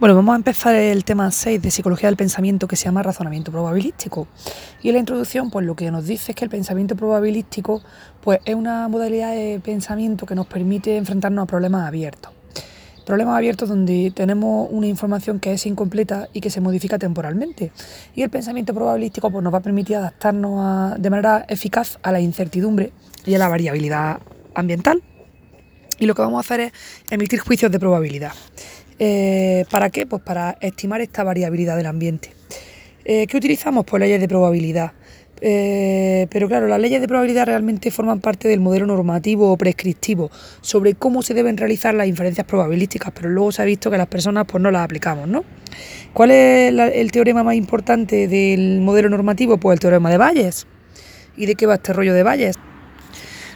Bueno, vamos a empezar el tema 6 de psicología del pensamiento que se llama razonamiento probabilístico. Y en la introducción, pues lo que nos dice es que el pensamiento probabilístico pues, es una modalidad de pensamiento que nos permite enfrentarnos a problemas abiertos. Problemas abiertos donde tenemos una información que es incompleta y que se modifica temporalmente. Y el pensamiento probabilístico pues, nos va a permitir adaptarnos de manera eficaz a la incertidumbre y a la variabilidad ambiental. Y lo que vamos a hacer es emitir juicios de probabilidad. Eh, ¿Para qué? Pues para estimar esta variabilidad del ambiente. Eh, ¿Qué utilizamos? Pues leyes de probabilidad. Eh, pero claro, las leyes de probabilidad realmente forman parte del modelo normativo o prescriptivo sobre cómo se deben realizar las inferencias probabilísticas, pero luego se ha visto que las personas pues no las aplicamos, ¿no? ¿Cuál es el teorema más importante del modelo normativo? Pues el teorema de Bayes. ¿Y de qué va este rollo de Bayes?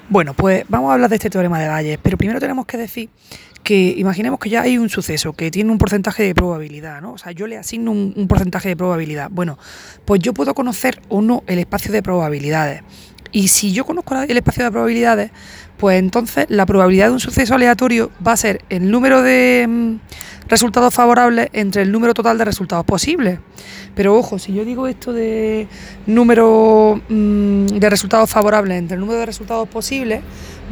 Bueno, pues vamos a hablar de este teorema de Bayes, pero primero tenemos que decir que imaginemos que ya hay un suceso que tiene un porcentaje de probabilidad, ¿no? O sea, yo le asigno un, porcentaje de probabilidad. Bueno, pues yo puedo conocer o no el espacio de probabilidades. Y si yo conozco el espacio de probabilidades, pues entonces la probabilidad de un suceso aleatorio va a ser el número de mm, resultados favorables entre el número total de resultados posibles. Pero ojo, si yo digo esto de número mm, de resultados favorables entre el número de resultados posibles,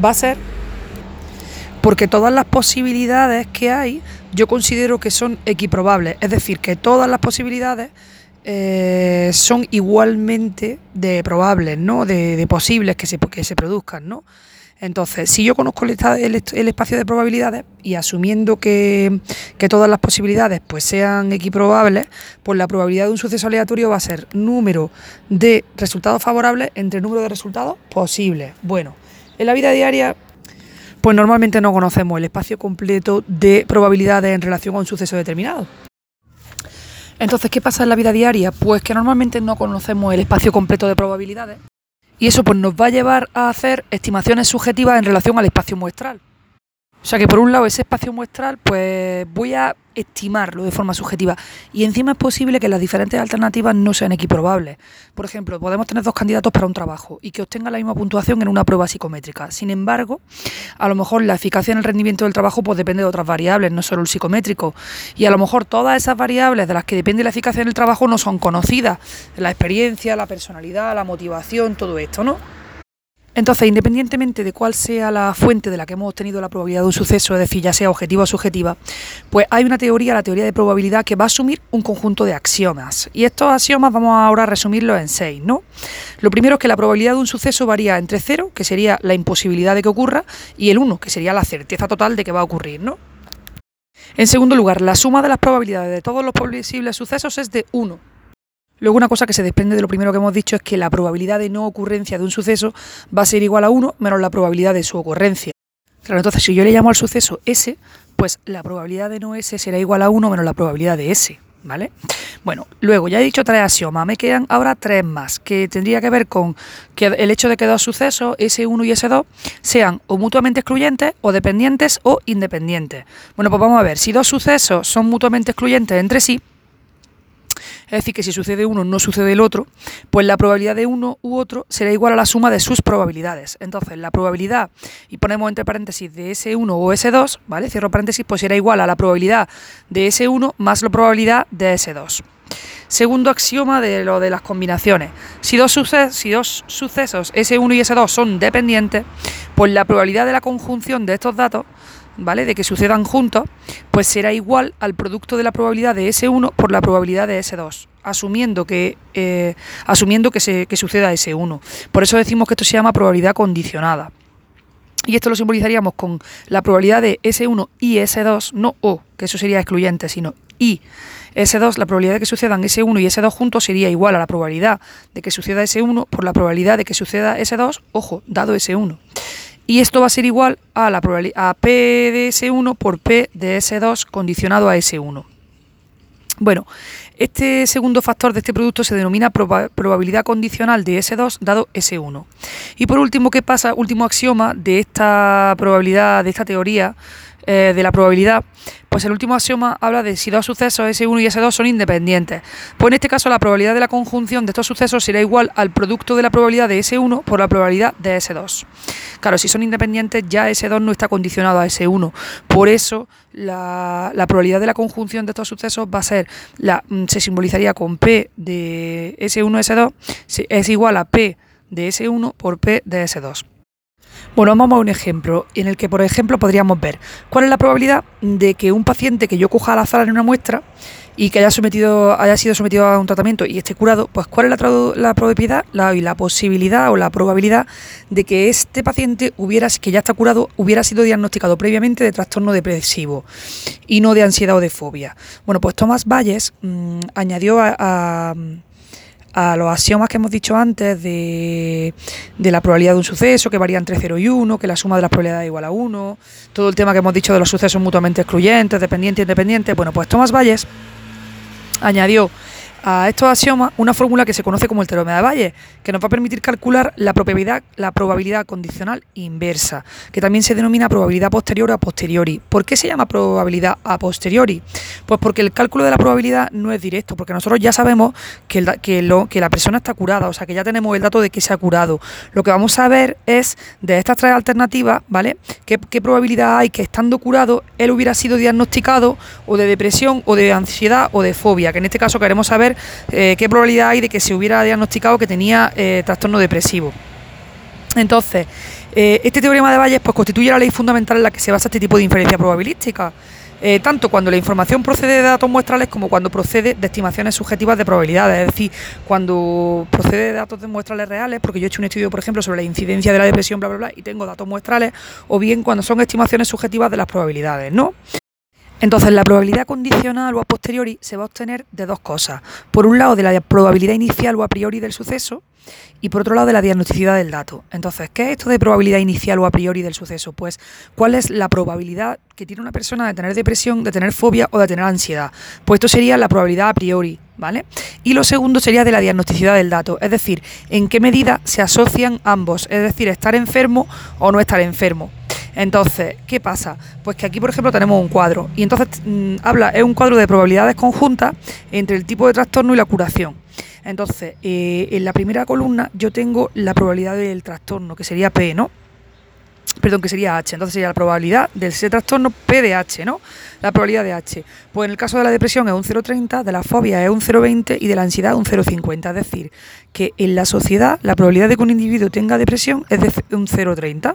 va a ser porque todas las posibilidades que hay yo considero que son equiprobables, es decir, que todas las posibilidades eh, son igualmente de probables, ¿no? De, posibles que se, que se produzcan, ¿no? Entonces, si yo conozco el, el, espacio de probabilidades y asumiendo que, que, todas las posibilidades pues sean equiprobables, pues la probabilidad de un suceso aleatorio va a ser número de resultados favorables entre número de resultados posibles. Bueno, en la vida diaria pues normalmente no conocemos el espacio completo de probabilidades en relación a un suceso determinado. Entonces, ¿qué pasa en la vida diaria? Pues que normalmente no conocemos el espacio completo de probabilidades y eso pues nos va a llevar a hacer estimaciones subjetivas en relación al espacio muestral. O sea que por un lado ese espacio muestral, pues voy a estimarlo de forma subjetiva. Y encima es posible que las diferentes alternativas no sean equiprobables. Por ejemplo, podemos tener dos candidatos para un trabajo y que obtengan la misma puntuación en una prueba psicométrica. Sin embargo, a lo mejor la eficacia en el rendimiento del trabajo pues depende de otras variables, no solo el psicométrico. Y a lo mejor todas esas variables de las que depende la eficacia en el trabajo no son conocidas. La experiencia, la personalidad, la motivación, todo esto, ¿no? Entonces, independientemente de cuál sea la fuente de la que hemos obtenido la probabilidad de un suceso, es decir, ya sea objetiva o subjetiva, pues hay una teoría, la teoría de probabilidad, que va a asumir un conjunto de axiomas. Y estos axiomas vamos ahora a resumirlos en seis, ¿no? Lo primero es que la probabilidad de un suceso varía entre cero, que sería la imposibilidad de que ocurra, y el 1, que sería la certeza total de que va a ocurrir, ¿no? En segundo lugar, la suma de las probabilidades de todos los posibles sucesos es de 1, Luego una cosa que se desprende de lo primero que hemos dicho es que la probabilidad de no ocurrencia de un suceso va a ser igual a 1 menos la probabilidad de su ocurrencia. Claro, entonces si yo le llamo al suceso S, pues la probabilidad de no S será igual a 1 menos la probabilidad de S. ¿Vale? Bueno, luego ya he dicho tres axiomas, me quedan ahora tres más, que tendría que ver con que el hecho de que dos sucesos, S1 y S2, sean o mutuamente excluyentes, o dependientes, o independientes. Bueno, pues vamos a ver, si dos sucesos son mutuamente excluyentes entre sí, es decir, que si sucede uno no sucede el otro, pues la probabilidad de uno u otro será igual a la suma de sus probabilidades. Entonces, la probabilidad, y ponemos entre paréntesis de S1 o S2, ¿vale? Cierro paréntesis, pues será igual a la probabilidad de S1 más la probabilidad de S2. Segundo axioma de lo de las combinaciones. Si dos, si dos sucesos S1 y S2 son dependientes, pues la probabilidad de la conjunción de estos datos ¿vale? De que sucedan juntos, pues será igual al producto de la probabilidad de S1 por la probabilidad de S2, asumiendo que, eh, asumiendo que, se, que suceda S1. Por eso decimos que esto se llama probabilidad condicionada. Y esto lo simbolizaríamos con la probabilidad de S1 y S2, no O, que eso sería excluyente, sino I. S2, la probabilidad de que sucedan S1 y S2 juntos sería igual a la probabilidad de que suceda S1 por la probabilidad de que suceda S2, ojo, dado S1 y esto va a ser igual a, la a P de S1 por P de S2 condicionado a S1. Bueno, este segundo factor de este producto se denomina probabilidad condicional de S2 dado S1. Y por último, ¿qué pasa? Último axioma de esta probabilidad, de esta teoría eh, de la probabilidad, pues el último axioma habla de si dos sucesos S1 y S2 son independientes. Pues en este caso la probabilidad de la conjunción de estos sucesos será igual al producto de la probabilidad de S1 por la probabilidad de S2. Claro, si son independientes ya S2 no está condicionado a S1. Por eso la, probabilidad de la conjunción de estos sucesos va a ser, la, mm, se simbolizaría con P de S1 S2, es igual a P de S1 por P de S2. Bueno, vamos a un ejemplo en el que, por ejemplo, podríamos ver cuál es la probabilidad de que un paciente que yo coja al azar en una muestra y que haya, sometido, haya sido sometido a un tratamiento y esté curado, pues cuál es la, la probabilidad la, y la posibilidad o la probabilidad de que este paciente hubiera, que ya está curado, hubiera sido diagnosticado previamente de trastorno depresivo y no de ansiedad o de fobia. Bueno, pues Tomás Valles mm, añadió a los axiomas que hemos dicho antes de, la probabilidad de un suceso, que varía entre 0 y 1, que la suma de las probabilidades es igual a 1, todo el tema que hemos dicho de los sucesos mutuamente excluyentes, dependientes, independientes. Bueno, pues Tomás Valles añadió a estos axiomas una fórmula que se conoce como el teorema de Bayes, que nos va a permitir calcular la probabilidad, la probabilidad condicional inversa, que también se denomina probabilidad posterior a posteriori. ¿Por qué se llama probabilidad a posteriori? Pues porque el cálculo de la probabilidad no es directo, porque nosotros ya sabemos que, que, lo, que la persona está curada, o sea que ya tenemos el dato de que se ha curado. Lo que vamos a ver es de estas tres alternativas, ¿vale? ¿Qué, qué probabilidad hay que estando curado él hubiera sido diagnosticado o de depresión o de ansiedad o de fobia? Que en este caso queremos saber eh, qué probabilidad hay de que se hubiera diagnosticado que tenía eh, trastorno depresivo. Entonces, eh, este teorema de Bayes pues, constituye la ley fundamental en la que se basa este tipo de inferencia probabilística. tanto cuando la información procede de datos muestrales como cuando procede de estimaciones subjetivas de probabilidades, es decir, cuando procede de datos de muestrales reales, porque yo he hecho un estudio, por ejemplo, sobre la incidencia de la depresión, bla, bla, bla, y tengo datos muestrales, o bien cuando son estimaciones subjetivas de las probabilidades, ¿no? Entonces, la probabilidad condicional o a posteriori se va a obtener de dos cosas. Por un lado, de la probabilidad inicial o a priori del suceso y por otro lado, de la diagnosticidad del dato. Entonces, ¿qué es esto de probabilidad inicial o a priori del suceso? Pues, ¿cuál es la probabilidad que tiene una persona de tener depresión, de tener fobia o de tener ansiedad? Pues esto sería la probabilidad a priori, ¿vale? Y lo segundo sería de la diagnosticidad del dato, es decir, en qué medida se asocian ambos, es decir, estar enfermo o no estar enfermo. Entonces, ¿qué pasa? Pues que aquí, por ejemplo, tenemos un cuadro y entonces mm, habla, es un cuadro de probabilidades conjuntas entre el tipo de trastorno y la curación. Entonces, eh, en la primera columna yo tengo la probabilidad del trastorno, que sería P, ¿no? Perdón, que sería H. Entonces sería la probabilidad del ese trastorno P de H, ¿no? La probabilidad de H. Pues en el caso de la depresión es un 0,30, de la fobia es un 0,20 y de la ansiedad un 0,50. Es decir, que en la sociedad la probabilidad de que un individuo tenga depresión es de un 0,30.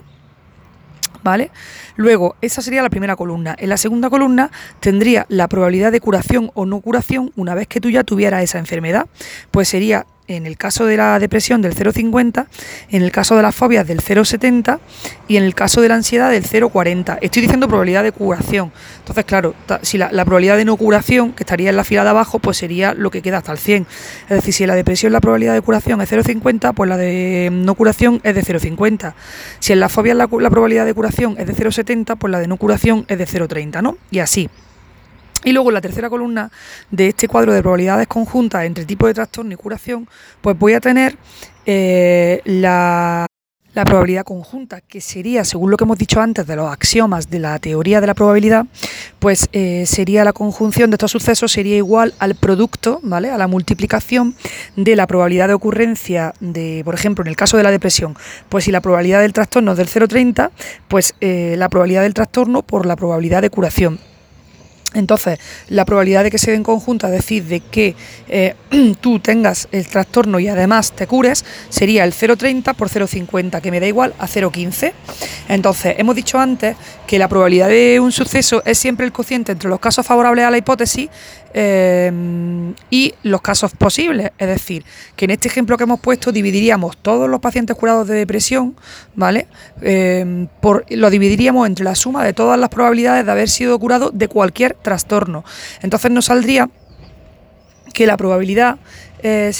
¿Vale? Luego, esa sería la primera columna. En la segunda columna tendría la probabilidad de curación o no curación una vez que tú ya tuvieras esa enfermedad. Pues sería en el caso de la depresión del 0,50, en el caso de las fobias del 0,70 y en el caso de la ansiedad del 0,40. Estoy diciendo probabilidad de curación. Entonces, claro, si la, probabilidad de no curación, que estaría en la fila de abajo, pues sería lo que queda hasta el 100. Es decir, si en la depresión la probabilidad de curación es 0,50, pues la de no curación es de 0,50. Si en la fobia la, la probabilidad de curación es de 0,70, pues la de no curación es de 0,30, ¿no? Y así. Y luego en la tercera columna de este cuadro de probabilidades conjuntas entre tipo de trastorno y curación, pues voy a tener eh, la, probabilidad conjunta, que sería, según lo que hemos dicho antes de los axiomas de la teoría de la probabilidad, pues eh, sería la conjunción de estos sucesos sería igual al producto, ¿vale? A la multiplicación de la probabilidad de ocurrencia de, por ejemplo, en el caso de la depresión, pues si la probabilidad del trastorno es del 0,30, pues eh, la probabilidad del trastorno por la probabilidad de curación. Entonces, la probabilidad de que se den conjuntas, es decir, de que eh, tú tengas el trastorno y además te cures, sería el 0,30 por 0,50, que me da igual a 0,15. Entonces, hemos dicho antes que la probabilidad de un suceso es siempre el cociente entre los casos favorables a la hipótesis eh, y los casos posibles. Es decir, que en este ejemplo que hemos puesto dividiríamos todos los pacientes curados de depresión, ¿vale? Eh, por, lo dividiríamos entre la suma de todas las probabilidades de haber sido curado de cualquier trastorno. Entonces nos saldría que la probabilidad eh,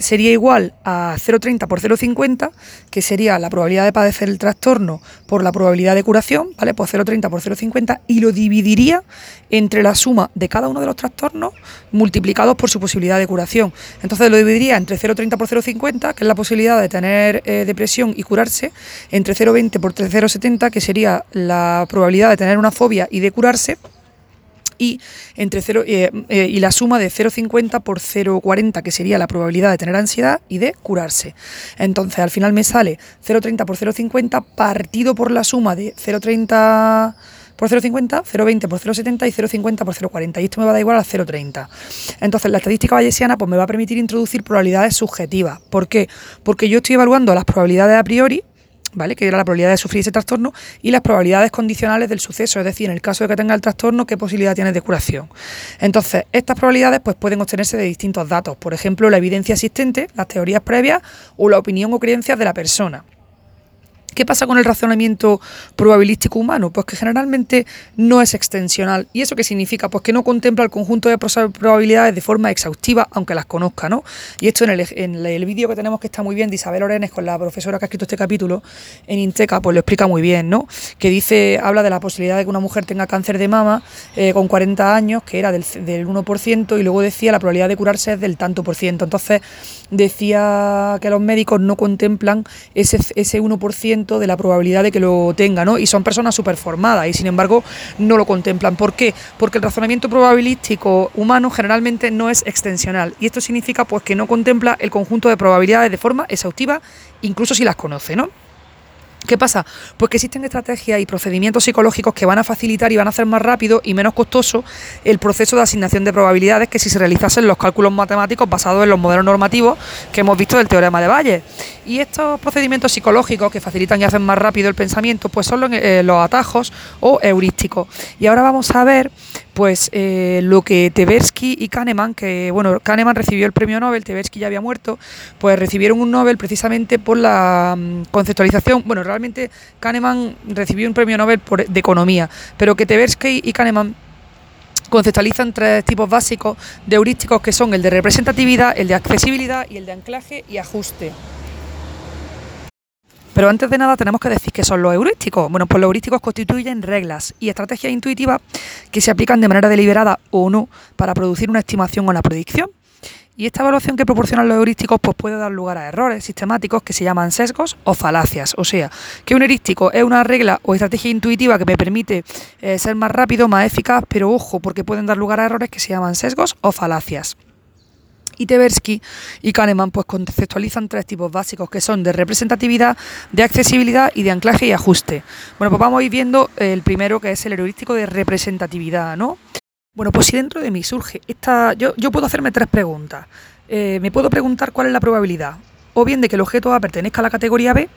sería igual a 0,30 por 0,50, que sería la probabilidad de padecer el trastorno por la probabilidad de curación, ¿vale? Pues 0,30 por 0,50 y lo dividiría entre la suma de cada uno de los trastornos multiplicados por su posibilidad de curación. Entonces lo dividiría entre 0,30 por 0,50, que es la posibilidad de tener eh, depresión y curarse, entre 0,20 por 0,70, que sería la probabilidad de tener una fobia y de curarse, y, entre 0, eh, eh, y la suma de 0,50 por 0,40, que sería la probabilidad de tener ansiedad y de curarse. Entonces, al final me sale 0,30 por 0,50 partido por la suma de 0,30 por 0,50, 0,20 por 0,70 y 0,50 por 0,40. Y esto me va a dar igual a 0,30. Entonces, la estadística bayesiana pues, me va a permitir introducir probabilidades subjetivas. ¿Por qué? Porque yo estoy evaluando las probabilidades a priori ¿vale? que era la probabilidad de sufrir ese trastorno, y las probabilidades condicionales del suceso, es decir, en el caso de que tenga el trastorno, qué posibilidad tiene de curación. Entonces, estas probabilidades pues, pueden obtenerse de distintos datos, por ejemplo, la evidencia existente, las teorías previas o la opinión o creencias de la persona. ¿Qué pasa con el razonamiento probabilístico humano? Pues que generalmente no es extensional. ¿Y eso qué significa? Pues que no contempla el conjunto de probabilidades de forma exhaustiva, aunque las conozca, ¿no? Y esto en el, vídeo que tenemos que está muy bien de Isabel Orenes con la profesora que ha escrito este capítulo en Inteca, pues lo explica muy bien, ¿no? Que dice, habla de la posibilidad de que una mujer tenga cáncer de mama eh, con 40 años, que era del, del 1%, y luego decía la probabilidad de curarse es del tanto por ciento. Entonces decía que los médicos no contemplan ese, ese 1% de la probabilidad de que lo tenga, ¿no? Y son personas súper formadas y sin embargo no lo contemplan. ¿Por qué? Porque el razonamiento probabilístico humano generalmente no es extensional y esto significa pues que no contempla el conjunto de probabilidades de forma exhaustiva, incluso si las conoce, ¿no? ¿Qué pasa? Pues que existen estrategias y procedimientos psicológicos que van a facilitar y van a hacer más rápido y menos costoso el proceso de asignación de probabilidades que si se realizasen los cálculos matemáticos basados en los modelos normativos que hemos visto del teorema de Valle. Y estos procedimientos psicológicos que facilitan y hacen más rápido el pensamiento, pues son los, eh, los atajos o heurísticos. Y ahora vamos a ver pues eh, lo que Tversky y Kahneman, que bueno, Kahneman recibió el premio Nobel, Tversky ya había muerto, pues recibieron un Nobel precisamente por la mm, conceptualización, bueno, realmente Kahneman recibió un premio Nobel por, de economía, pero que Tversky y Kahneman conceptualizan tres tipos básicos de heurísticos que son el de representatividad, el de accesibilidad y el de anclaje y ajuste. Pero antes de nada tenemos que decir que son los heurísticos. Bueno, pues los heurísticos constituyen reglas y estrategias intuitivas que se aplican de manera deliberada o no para producir una estimación o una predicción. Y esta evaluación que proporcionan los heurísticos pues puede dar lugar a errores sistemáticos que se llaman sesgos o falacias. O sea, que un heurístico es una regla o estrategia intuitiva que me permite eh, ser más rápido, más eficaz, pero ojo, porque pueden dar lugar a errores que se llaman sesgos o falacias y Tversky y Kahneman pues conceptualizan tres tipos básicos que son de representatividad, de accesibilidad y de anclaje y ajuste. Bueno, pues vamos a ir viendo el primero que es el heurístico de representatividad, ¿no? Bueno, pues si dentro de mí surge esta... Yo, yo puedo hacerme tres preguntas. Eh, me puedo preguntar cuál es la probabilidad o bien de que el objeto A pertenezca a la categoría B,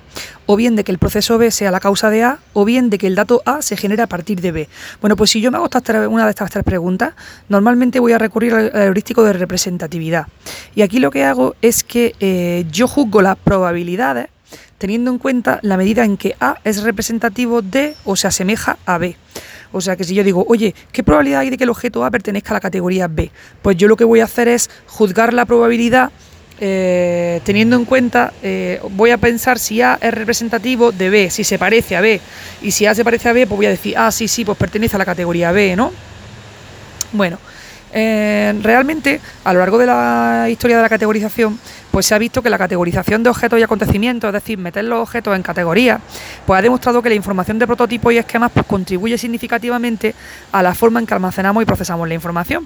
o bien de que el proceso B sea la causa de A, o bien de que el dato A se genere a partir de B. Bueno, pues si yo me hago una de estas tres preguntas, normalmente voy a recurrir al heurístico de representatividad. Y aquí lo que hago es que eh, yo juzgo las probabilidades teniendo en cuenta la medida en que A es representativo de o se asemeja a B. O sea que si yo digo, oye, ¿qué probabilidad hay de que el objeto A pertenezca a la categoría B? Pues yo lo que voy a hacer es juzgar la probabilidad eh, teniendo en cuenta, eh, voy a pensar si A es representativo de B, si se parece a B, y si A se parece a B, pues voy a decir, ah, sí, sí, pues pertenece a la categoría B, ¿no? Bueno, eh, realmente a lo largo de la historia de la categorización, pues se ha visto que la categorización de objetos y acontecimientos, es decir, meter los objetos en categorías, pues ha demostrado que la información de prototipos y esquemas pues, contribuye significativamente a la forma en que almacenamos y procesamos la información.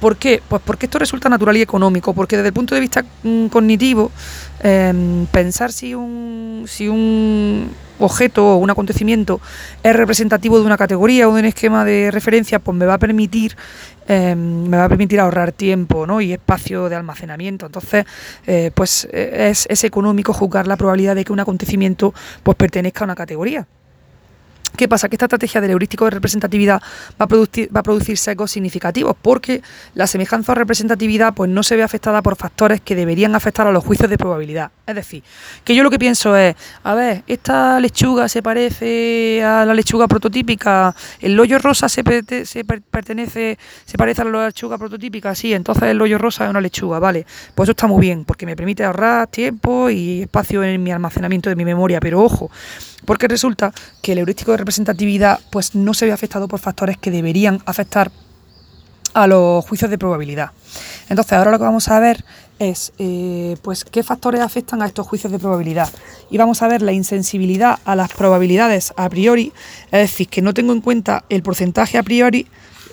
¿Por qué? Pues porque esto resulta natural y económico, porque desde el punto de vista mm, cognitivo, em, pensar si un, si un objeto o un acontecimiento es representativo de una categoría o de un esquema de referencia, pues me va a permitir em, me va a permitir ahorrar tiempo ¿no? y espacio de almacenamiento. Entonces, eh, pues es, es, económico juzgar la probabilidad de que un acontecimiento pues pertenezca a una categoría. ¿Qué pasa? Que esta estrategia del heurístico de representatividad va a, producir, va sesgos significativos porque la semejanza o representatividad pues, no se ve afectada por factores que deberían afectar a los juicios de probabilidad. Es decir, que yo lo que pienso es, a ver, esta lechuga se parece a la lechuga prototípica, el hoyo rosa se, pertenece, se parece a la lechuga prototípica, sí, entonces el hoyo rosa es una lechuga, vale. Pues eso está muy bien porque me permite ahorrar tiempo y espacio en mi almacenamiento de mi memoria, pero ojo, porque resulta que el heurístico de representatividad pues, no se ve afectado por factores que deberían afectar a los juicios de probabilidad. Entonces, ahora lo que vamos a ver es eh, pues, qué factores afectan a estos juicios de probabilidad. Y vamos a ver la insensibilidad a las probabilidades a priori, es decir, que no tengo en cuenta el porcentaje a priori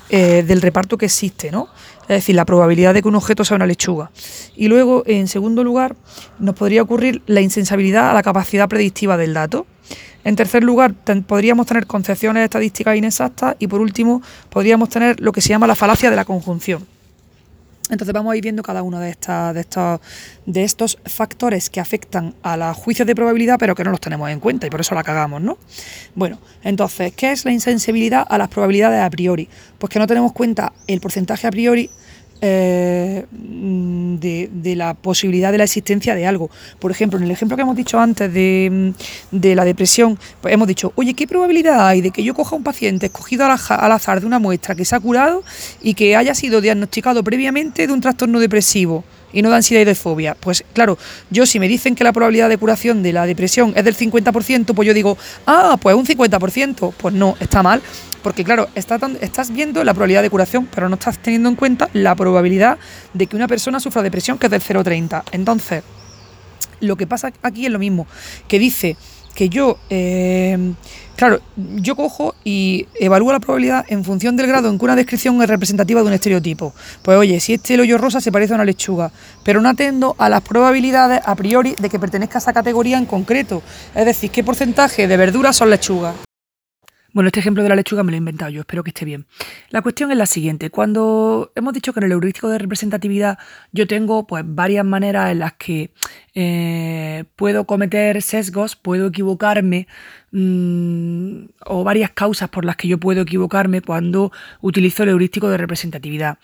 eh, del reparto que existe, ¿no? Es decir, la probabilidad de que un objeto sea una lechuga. Y luego, en segundo lugar, nos podría ocurrir la insensibilidad a la capacidad predictiva del dato. En tercer lugar, podríamos tener concepciones estadísticas inexactas y por último, podríamos tener lo que se llama la falacia de la conjunción. Entonces vamos a ir viendo cada uno de, estas, de, estos, de estos factores que afectan a los juicios de probabilidad, pero que no los tenemos en cuenta y por eso la cagamos, ¿no? Bueno, entonces, ¿qué es la insensibilidad a las probabilidades a priori? Pues que no tenemos en cuenta el porcentaje a priori eh, de, la posibilidad de la existencia de algo. Por ejemplo, en el ejemplo que hemos dicho antes de, la depresión, pues hemos dicho, oye, ¿qué probabilidad hay de que yo coja un paciente escogido al, azar de una muestra que se ha curado y que haya sido diagnosticado previamente de un trastorno depresivo? Y no de ansiedad y de fobia. Pues claro, yo si me dicen que la probabilidad de curación de la depresión es del 50%, pues yo digo, ah, pues un 50%. Pues no, está mal, porque claro, estás viendo la probabilidad de curación, pero no estás teniendo en cuenta la probabilidad de que una persona sufra depresión, que es del 0,30. Entonces, lo que pasa aquí es lo mismo, que dice que yo, eh, claro, yo cojo y evalúo la probabilidad en función del grado en que una descripción es representativa de un estereotipo. Pues oye, si este hoyo rosa se parece a una lechuga, pero no atendo a las probabilidades a priori de que pertenezca a esa categoría en concreto. Es decir, qué porcentaje de verduras son lechugas. Bueno, este ejemplo de la lechuga me lo he inventado yo, espero que esté bien. La cuestión es la siguiente, cuando hemos dicho que en el heurístico de representatividad yo tengo pues varias maneras en las que eh, puedo cometer sesgos, puedo equivocarme, mm, o varias causas por las que yo puedo equivocarme cuando utilizo el heurístico de representatividad.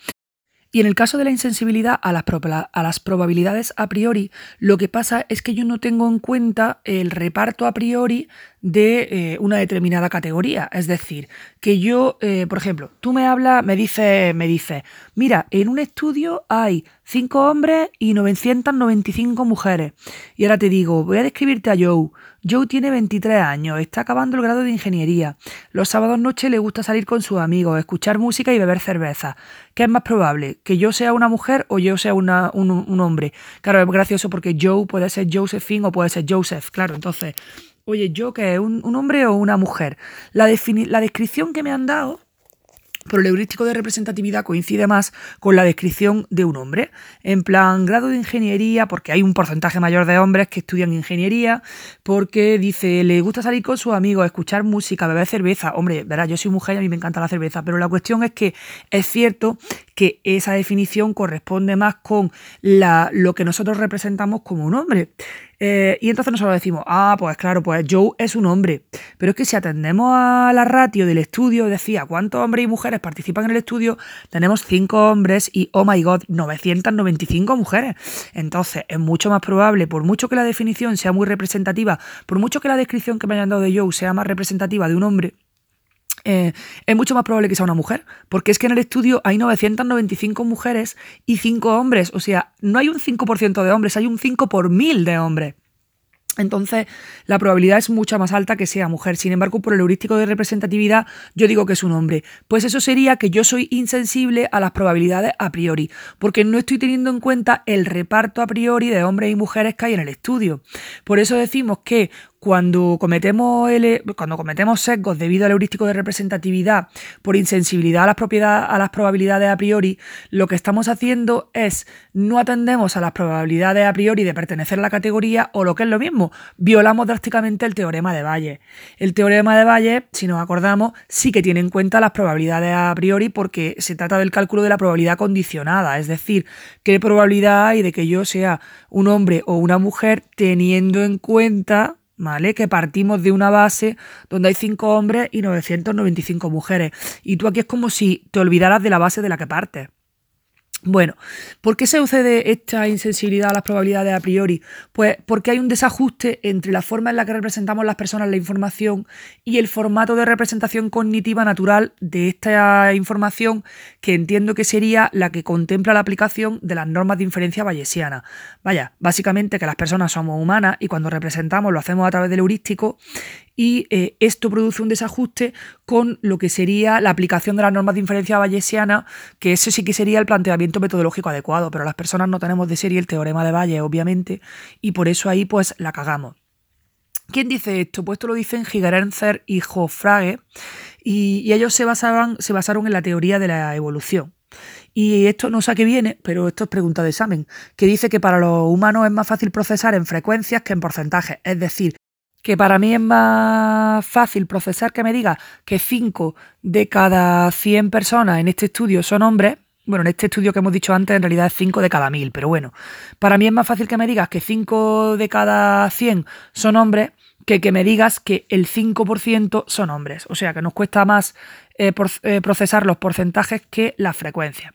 Y en el caso de la insensibilidad a las, a las, probabilidades a priori, lo que pasa es que yo no tengo en cuenta el reparto a priori de eh, una determinada categoría. Es decir, que yo, eh, por ejemplo, tú me hablas, me dices, me dice, mira, en un estudio hay 5 hombres y 995 mujeres. Y ahora te digo, voy a describirte a Joe. Joe tiene 23 años, está acabando el grado de ingeniería. Los sábados noche le gusta salir con sus amigos, escuchar música y beber cerveza. ¿Qué es más probable? ¿Que yo sea una mujer o yo sea un, un, hombre? Claro, es gracioso porque Joe puede ser Josephine o puede ser Joseph, claro. Entonces, oye, ¿yo qué? ¿Un, un hombre o una mujer? La, descripción que me han dado pero el heurístico de representatividad coincide más con la descripción de un hombre. En plan, grado de ingeniería, porque hay un porcentaje mayor de hombres que estudian ingeniería, porque dice, le gusta salir con sus amigos, escuchar música, beber cerveza. Hombre, verás, yo soy mujer y a mí me encanta la cerveza, pero la cuestión es que es cierto que esa definición corresponde más con la, lo que nosotros representamos como un hombre. Eh, y entonces nosotros decimos, ah, pues claro, pues Joe es un hombre. Pero es que si atendemos a la ratio del estudio, decía, ¿cuántos hombres y mujeres participan en el estudio? Tenemos 5 hombres y, oh my god, 995 mujeres. Entonces es mucho más probable, por mucho que la definición sea muy representativa, por mucho que la descripción que me hayan dado de Joe sea más representativa de un hombre, eh, es mucho más probable que sea una mujer, porque es que en el estudio hay 995 mujeres y 5 hombres, o sea, no hay un 5% de hombres, hay un 5 por mil de hombres. Entonces, la probabilidad es mucha más alta que sea mujer. Sin embargo, por el heurístico de representatividad, yo digo que es un hombre. Pues eso sería que yo soy insensible a las probabilidades a priori, porque no estoy teniendo en cuenta el reparto a priori de hombres y mujeres que hay en el estudio. Por eso decimos que cuando cometemos, cuando cometemos sesgos debido al heurístico de representatividad por insensibilidad a las, a las probabilidades a priori, lo que estamos haciendo es no atendemos a las probabilidades a priori de pertenecer a la categoría o lo que es lo mismo, violamos drásticamente el teorema de Valle. El teorema de Valle, si nos acordamos, sí que tiene en cuenta las probabilidades a priori porque se trata del cálculo de la probabilidad condicionada, es decir, qué probabilidad hay de que yo sea un hombre o una mujer teniendo en cuenta ¿vale? Que partimos de una base donde hay 5 hombres y 995 mujeres. Y tú aquí es como si te olvidaras de la base de la que partes. Bueno, ¿por qué se sucede esta insensibilidad a las probabilidades a priori? Pues porque hay un desajuste entre la forma en la que representamos las personas la información y el formato de representación cognitiva natural de esta información que entiendo que sería la que contempla la aplicación de las normas de inferencia bayesiana. Vaya, básicamente que las personas somos humanas y cuando representamos lo hacemos a través del heurístico y eh, esto produce un desajuste con lo que sería la aplicación de las normas de inferencia bayesiana, que eso sí que sería el planteamiento metodológico adecuado, pero las personas no tenemos de serie el teorema de Bayes, obviamente, y por eso ahí pues la cagamos. ¿Quién dice esto? Pues esto lo dicen Gigerenzer y Hofrage, y, ellos se, basaban, se basaron en la teoría de la evolución. Y esto no sé a qué viene, pero esto es pregunta de examen, que dice que para los humanos es más fácil procesar en frecuencias que en porcentajes. Es decir, que para mí es más fácil procesar que me diga que 5 de cada 100 personas en este estudio son hombres. Bueno, en este estudio que hemos dicho antes en realidad es 5 de cada 1000, pero bueno, para mí es más fácil que me digas que 5 de cada 100 son hombres que que me digas que el 5% son hombres. O sea, que nos cuesta más eh, eh, procesar los porcentajes que la frecuencia.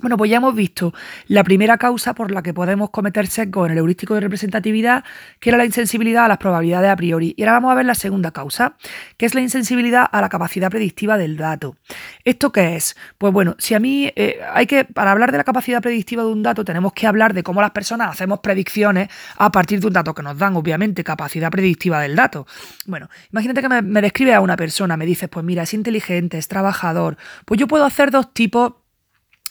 Bueno, pues ya hemos visto la primera causa por la que podemos cometer sesgo en el heurístico de representatividad, que era la insensibilidad a las probabilidades a priori. Y ahora vamos a ver la segunda causa, que es la insensibilidad a la capacidad predictiva del dato. ¿Esto qué es? Pues bueno, si a mí eh, hay que, para hablar de la capacidad predictiva de un dato, tenemos que hablar de cómo las personas hacemos predicciones a partir de un dato que nos dan, obviamente, capacidad predictiva del dato. Bueno, imagínate que me, me describe a una persona, me dices, pues mira, es inteligente, es trabajador. Pues yo puedo hacer dos tipos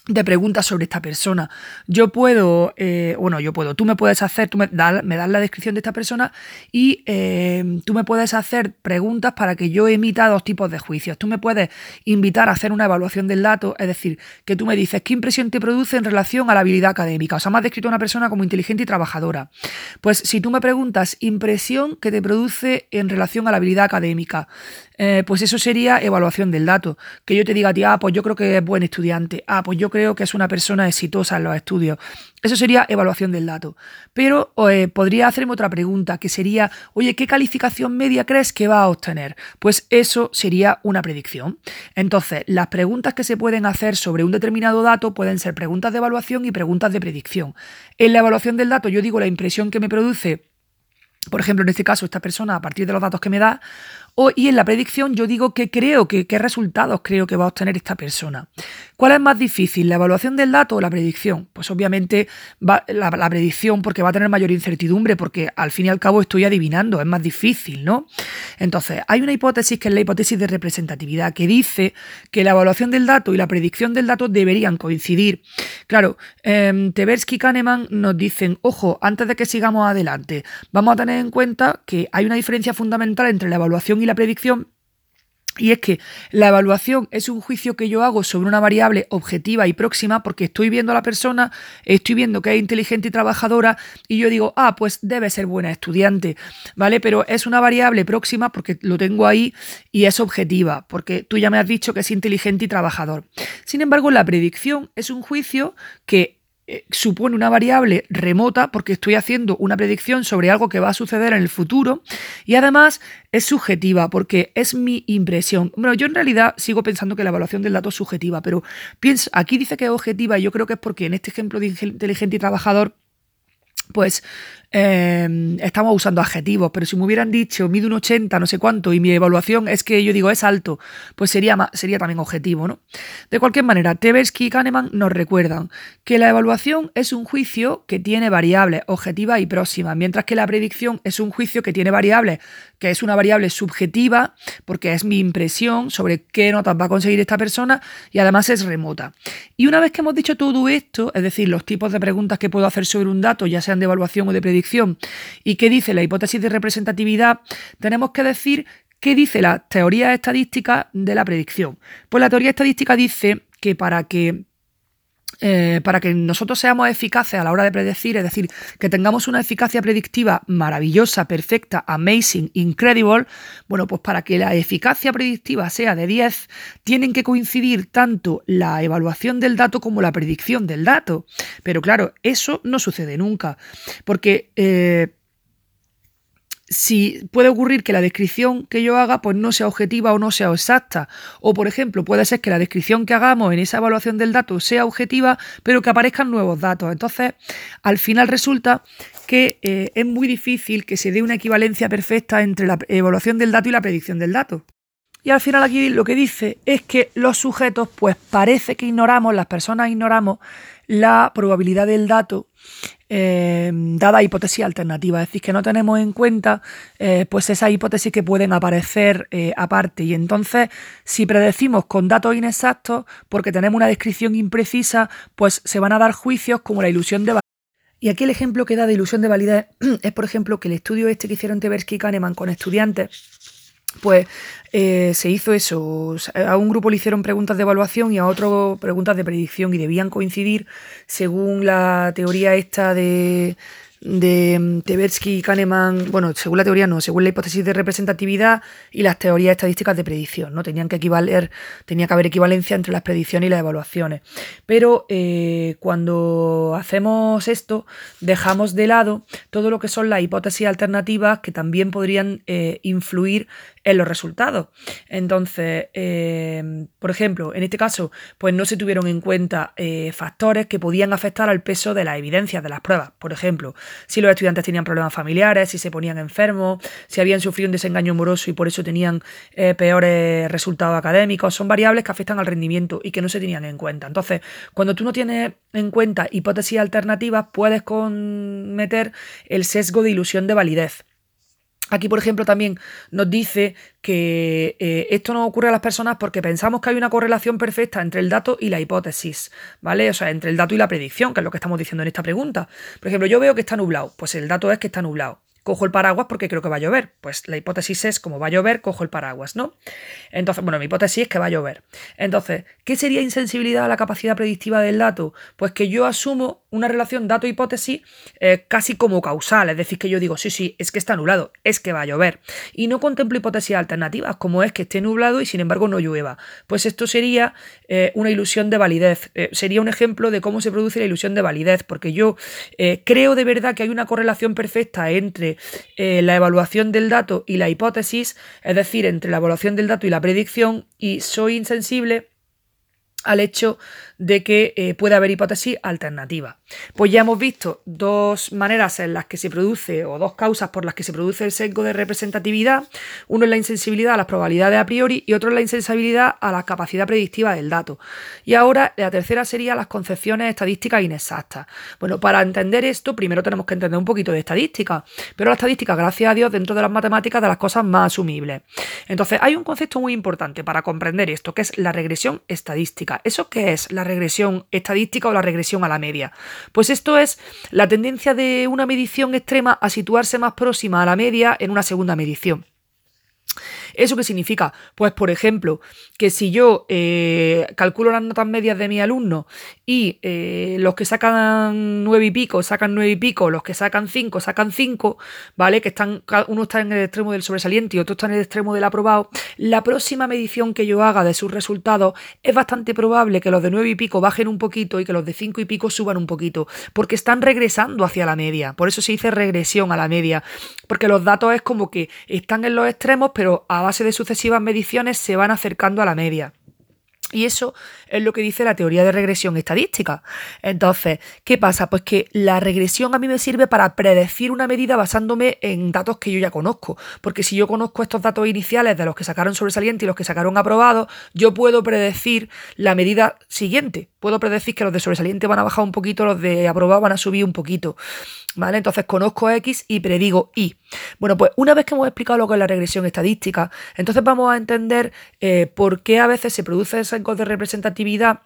de preguntas sobre esta persona. Yo puedo, eh, bueno, yo puedo, tú me puedes hacer, tú me, das, la descripción de esta persona y eh, tú me puedes hacer preguntas para que yo emita dos tipos de juicios. Tú me puedes invitar a hacer una evaluación del dato, es decir, que tú me dices qué impresión te produce en relación a la habilidad académica. O sea, me has descrito a una persona como inteligente y trabajadora. Pues si tú me preguntas impresión que te produce en relación a la habilidad académica, eh, pues eso sería evaluación del dato. Que yo te diga a ti, ah, pues yo creo que es buen estudiante, ah, pues yo creo que es una persona exitosa en los estudios. Eso sería evaluación del dato. Pero eh, podría hacerme otra pregunta, que sería, oye, ¿qué calificación media crees que va a obtener? Pues eso sería una predicción. Entonces, las preguntas que se pueden hacer sobre un determinado dato pueden ser preguntas de evaluación y preguntas de predicción. En la evaluación del dato yo digo la impresión que me produce por ejemplo, en este caso, esta persona, a partir de los datos que me da, y en la predicción yo digo que creo que qué resultados creo que va a obtener esta persona. ¿Cuál es más difícil, la evaluación del dato o la predicción? Pues obviamente la, predicción porque va a tener mayor incertidumbre, porque al fin y al cabo estoy adivinando, es más difícil, ¿no? Entonces, hay una hipótesis que es la hipótesis de representatividad, que dice que la evaluación del dato y la predicción del dato deberían coincidir. Claro, eh, Tversky y Kahneman nos dicen, ojo, antes de que sigamos adelante, vamos a tener en cuenta que hay una diferencia fundamental entre la evaluación y la predicción y es que la evaluación es un juicio que yo hago sobre una variable objetiva y próxima porque estoy viendo a la persona, estoy viendo que es inteligente y trabajadora y yo digo, ah, pues debe ser buena estudiante, ¿vale? Pero es una variable próxima porque lo tengo ahí y es objetiva, porque tú ya me has dicho que es inteligente y trabajador. Sin embargo, la predicción es un juicio que eh, supone una variable remota porque estoy haciendo una predicción sobre algo que va a suceder en el futuro y además es subjetiva porque es mi impresión. Bueno, yo en realidad sigo pensando que la evaluación del dato es subjetiva, pero pienso, aquí dice que es objetiva y yo creo que es porque en este ejemplo de inteligente y trabajador pues Em, estamos usando adjetivos, pero si me hubieran dicho mide un 80, no sé cuánto, y mi evaluación es que yo digo es alto, pues sería, sería también objetivo, ¿no? De cualquier manera, Tversky y Kahneman nos recuerdan que la evaluación es un juicio que tiene variables objetivas y próximas, mientras que la predicción es un juicio que tiene variables, que es una variable subjetiva, porque es mi impresión sobre qué notas va a conseguir esta persona y además es remota. Y una vez que hemos dicho todo esto, es decir, los tipos de preguntas que puedo hacer sobre un dato, ya sean de evaluación o de predicción, ¿Y qué dice la hipótesis de representatividad? Tenemos que decir qué dice la teoría estadística de la predicción. Pues la teoría estadística dice que para que eh, para que nosotros seamos eficaces a la hora de predecir, es decir, que tengamos una eficacia predictiva maravillosa, perfecta, amazing, incredible, bueno, pues para que la eficacia predictiva sea de 10, tienen que coincidir tanto la evaluación del dato como la predicción del dato. Pero claro, eso no sucede nunca, porque... Eh, si puede ocurrir que la descripción que yo haga pues no sea objetiva o no sea exacta. O por ejemplo, puede ser que la descripción que hagamos en esa evaluación del dato sea objetiva, pero que aparezcan nuevos datos. Entonces, al final resulta que eh, es muy difícil que se dé una equivalencia perfecta entre la evaluación del dato y la predicción del dato. Y al final aquí lo que dice es que los sujetos, pues parece que ignoramos, las personas ignoramos la probabilidad del dato eh, dada hipótesis alternativa, es decir, que no tenemos en cuenta eh, pues esas hipótesis que pueden aparecer eh, aparte. Y entonces, si predecimos con datos inexactos, porque tenemos una descripción imprecisa, pues se van a dar juicios como la ilusión de. Y aquí el ejemplo que da de ilusión de validez es, por ejemplo, que el estudio este que hicieron Tversky y Kahneman con estudiantes pues eh, se hizo eso. A un grupo le hicieron preguntas de evaluación y a otro preguntas de predicción y debían coincidir según la teoría esta de de mm, Tversky y Kahneman, bueno, según la teoría no, según la hipótesis de representatividad y las teorías estadísticas de predicción, ¿no? Tenían que equivaler, tenía que haber equivalencia entre las predicciones y las evaluaciones. Pero eh, cuando hacemos esto, dejamos de lado todo lo que son las hipótesis alternativas que también podrían eh, influir en los resultados. Entonces, eh, por ejemplo, en este caso, pues no se tuvieron en cuenta factores que podían afectar al peso de las evidencias de las pruebas. Por ejemplo, si los estudiantes tenían problemas familiares, si se ponían enfermos, si habían sufrido un desengaño amoroso y por eso tenían eh, peores resultados académicos. Son variables que afectan al rendimiento y que no se tenían en cuenta. Entonces, cuando tú no tienes en cuenta hipótesis alternativas, puedes cometer el sesgo de ilusión de validez. Aquí, por ejemplo, también nos dice que eh, esto no ocurre a las personas porque pensamos que hay una correlación perfecta entre el dato y la hipótesis, ¿vale? O sea, entre el dato y la predicción, que es lo que estamos diciendo en esta pregunta. Por ejemplo, yo veo que está nublado, pues el dato es que está nublado cojo el paraguas porque creo que va a llover. Pues la hipótesis es como va a llover, cojo el paraguas, ¿no? Entonces, bueno, mi hipótesis es que va a llover. Entonces, ¿qué sería insensibilidad a la capacidad predictiva del dato? Pues que yo asumo una relación dato-hipótesis eh, casi como causal, es decir, que yo digo, sí, sí, es que está nublado, es que va a llover. Y no contemplo hipótesis alternativas, como es que esté nublado y sin embargo no llueva. Pues esto sería eh, una ilusión de validez. Eh, sería un ejemplo de cómo se produce la ilusión de validez, porque yo creo de verdad que hay una correlación perfecta entre eh, la evaluación del dato y la hipótesis, es decir, entre la evaluación del dato y la predicción, y soy insensible al hecho de que eh, puede haber hipótesis alternativas. Pues ya hemos visto dos maneras en las que se produce, o dos causas por las que se produce el sesgo de representatividad. Uno es la insensibilidad a las probabilidades a priori y otro es la insensibilidad a la capacidad predictiva del dato. Y ahora la tercera sería las concepciones estadísticas inexactas. Bueno, para entender esto, primero tenemos que entender un poquito de estadística, pero la estadística, gracias a Dios, dentro de las matemáticas, de las cosas más asumibles. Entonces, hay un concepto muy importante para comprender esto, que es la regresión estadística. ¿Eso qué es la regresión estadística o la regresión a la media? Pues esto es la tendencia de una medición extrema a situarse más próxima a la media en una segunda medición. ¿Eso qué significa? Pues, por ejemplo, que si yo eh, calculo las notas medias de mi alumno y eh, los que sacan nueve y pico sacan nueve y pico, los que sacan cinco sacan cinco, ¿vale? Que están, uno está en el extremo del sobresaliente y otro está en el extremo del aprobado, la próxima medición que yo haga de sus resultados es bastante probable que los de nueve y pico bajen un poquito y que los de cinco y pico suban un poquito, porque están regresando hacia la media. Por eso se dice regresión a la media, porque los datos es como que están en los extremos, pero a base de sucesivas mediciones se van acercando a la media. Y eso es lo que dice la teoría de regresión estadística. Entonces, ¿qué pasa? Pues que la regresión a mí me sirve para predecir una medida basándome en datos que yo ya conozco. Porque si yo conozco estos datos iniciales de los que sacaron sobresaliente y los que sacaron aprobado, yo puedo predecir la medida siguiente. Puedo predecir que los de sobresaliente van a bajar un poquito, los de aprobado van a subir un poquito. ¿Vale? Entonces conozco X y predigo Y. Bueno, pues una vez que hemos explicado lo que es la regresión estadística, entonces vamos a entender eh, por qué a veces se produce sesgos de representatividad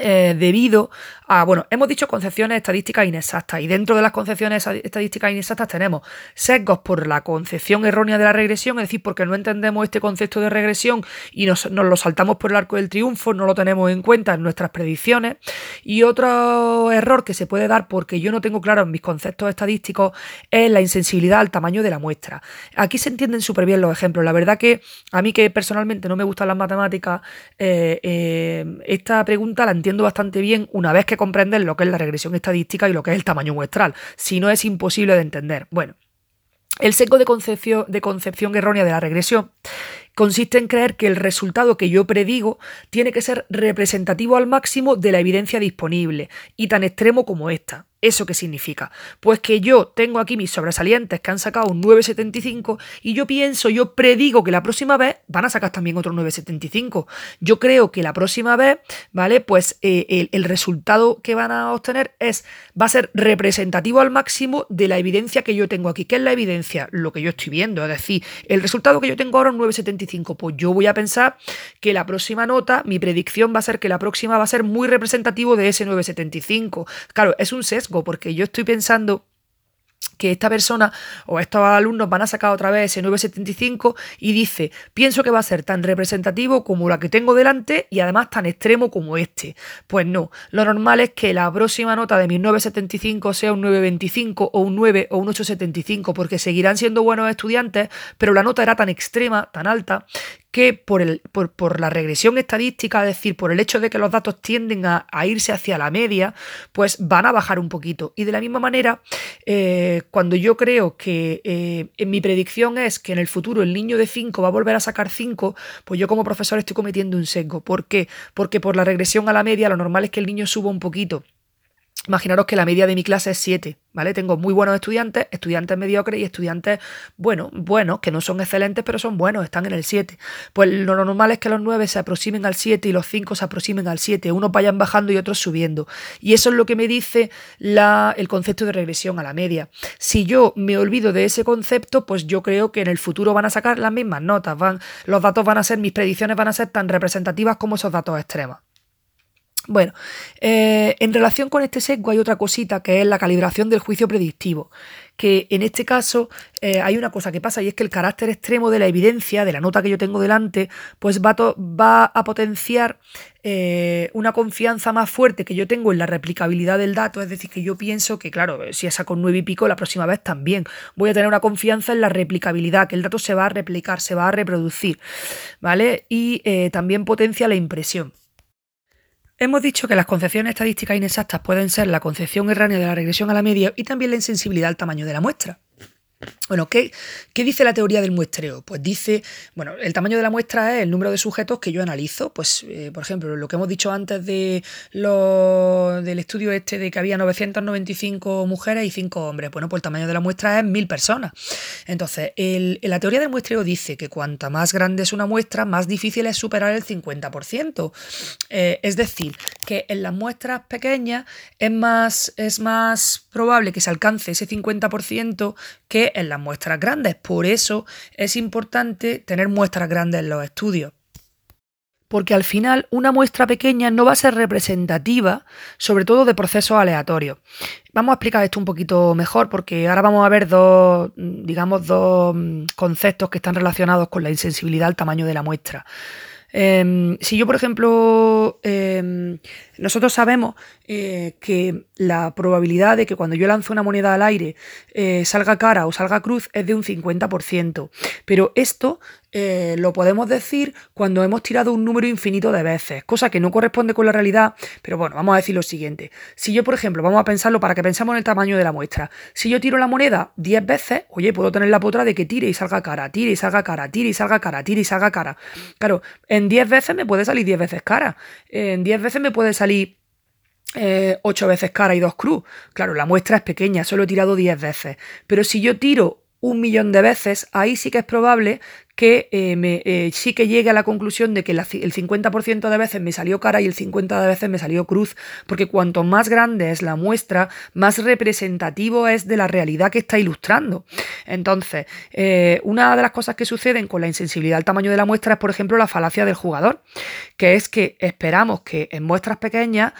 eh, debido a, bueno, hemos dicho concepciones estadísticas inexactas y dentro de las concepciones estadísticas inexactas tenemos sesgos por la concepción errónea de la regresión, es decir, porque no entendemos este concepto de regresión y nos, nos lo saltamos por el arco del triunfo, no lo tenemos en cuenta en nuestras predicciones y otro error que se puede dar porque yo no tengo claro en mis conceptos estadísticos es la insensibilidad al tamaño de la muestra. Aquí se entienden súper bien los ejemplos, la verdad que a mí que personalmente no me gustan las matemáticas, eh, eh, esta pregunta la entiendo bastante bien una vez que comprendes lo que es la regresión estadística y lo que es el tamaño muestral. Si no es imposible de entender. Bueno. El sesgo de concepción, de concepción errónea de la regresión consiste en creer que el resultado que yo predigo tiene que ser representativo al máximo de la evidencia disponible y tan extremo como esta. ¿Eso qué significa? Pues que yo tengo aquí mis sobresalientes que han sacado un 9,75 y yo pienso, yo predigo que la próxima vez van a sacar también otro 9,75. Yo creo que la próxima vez, ¿vale? Pues eh, el, resultado que van a obtener es, va a ser representativo al máximo de la evidencia que yo tengo aquí. ¿Qué es la evidencia? Lo que yo estoy viendo. Es decir, el resultado que yo tengo ahora es un 9,75. Pues yo voy a pensar que la próxima nota, mi predicción va a ser que la próxima va a ser muy representativo de ese 9,75. Claro, es un sesgo porque yo estoy pensando que esta persona o estos alumnos van a sacar otra vez ese 975 y dice, pienso que va a ser tan representativo como la que tengo delante y además tan extremo como este. Pues no, lo normal es que la próxima nota de mi 975 sea un 925 o un 9 o un 875 porque seguirán siendo buenos estudiantes, pero la nota era tan extrema, tan alta, que por, el, por, la regresión estadística, es decir, por el hecho de que los datos tienden a, irse hacia la media, pues van a bajar un poquito. Y de la misma manera, eh, cuando yo creo que eh, en mi predicción es que en el futuro el niño de 5 va a volver a sacar 5, pues yo como profesor estoy cometiendo un sesgo. ¿Por qué? Porque por la regresión a la media lo normal es que el niño suba un poquito. Imaginaros que la media de mi clase es 7, ¿vale? Tengo muy buenos estudiantes, estudiantes mediocres y estudiantes, bueno, buenos, que no son excelentes, pero son buenos, están en el 7. Pues lo normal es que los 9 se aproximen al 7 y los 5 se aproximen al 7, unos vayan bajando y otros subiendo. Y eso es lo que me dice la, el concepto de regresión a la media. Si yo me olvido de ese concepto, pues yo creo que en el futuro van a sacar las mismas notas, van, los datos van a ser, mis predicciones van a ser tan representativas como esos datos extremos. Bueno, eh, en relación con este sesgo hay otra cosita que es la calibración del juicio predictivo, que en este caso eh, hay una cosa que pasa y es que el carácter extremo de la evidencia, de la nota que yo tengo delante, pues va, va a potenciar eh, una confianza más fuerte que yo tengo en la replicabilidad del dato, es decir, que yo pienso que, claro, si saco nueve y pico, la próxima vez también voy a tener una confianza en la replicabilidad, que el dato se va a replicar, se va a reproducir, ¿vale? Y también potencia la impresión. Hemos dicho que las concepciones estadísticas inexactas pueden ser la concepción erránea de la regresión a la media y también la insensibilidad al tamaño de la muestra. Bueno, ¿qué, ¿qué, dice la teoría del muestreo? Pues dice, bueno, el tamaño de la muestra es el número de sujetos que yo analizo. Pues, eh, por ejemplo, lo que hemos dicho antes de lo, del estudio este de que había 995 mujeres y 5 hombres. Bueno, pues el tamaño de la muestra es 1000 personas. Entonces, la teoría del muestreo dice que cuanta más grande es una muestra, más difícil es superar el 50%. Eh, es decir, que en las muestras pequeñas es más, es más probable que se alcance ese 50% que en las muestras grandes. Por eso es importante tener muestras grandes en los estudios. Porque al final una muestra pequeña no va a ser representativa, sobre todo de procesos aleatorios. Vamos a explicar esto un poquito mejor porque ahora vamos a ver dos, digamos, dos conceptos que están relacionados con la insensibilidad al tamaño de la muestra. Em, si yo, por ejemplo, em, nosotros sabemos eh, que la probabilidad de que cuando yo lanzo una moneda al aire eh, salga cara o salga cruz es de un 50%, pero esto eh, lo podemos decir cuando hemos tirado un número infinito de veces, cosa que no corresponde con la realidad, pero bueno, vamos a decir lo siguiente. Si yo, por ejemplo, vamos a pensarlo para que pensemos en el tamaño de la muestra, si yo tiro la moneda 10 veces, oye, puedo tener la potra de que tire y salga cara, tire y salga cara, tire y salga cara, tire y salga cara. Claro, en 10 veces me puede salir 10 veces cara, en 10 veces me puede salir eh, veces cara y dos cruz. Claro, la muestra es pequeña, solo he tirado 10 veces. Pero si yo tiro un millón de veces, ahí sí que es probable que eh, eh, sí que llegue a la conclusión de que el 50% de veces me salió cara y el 50% de veces me salió cruz, porque cuanto más grande es la muestra, más representativo es de la realidad que está ilustrando. Entonces, eh, una de las cosas que suceden con la insensibilidad al tamaño de la muestra es, por ejemplo, la falacia del jugador, que es que esperamos que en muestras pequeñas,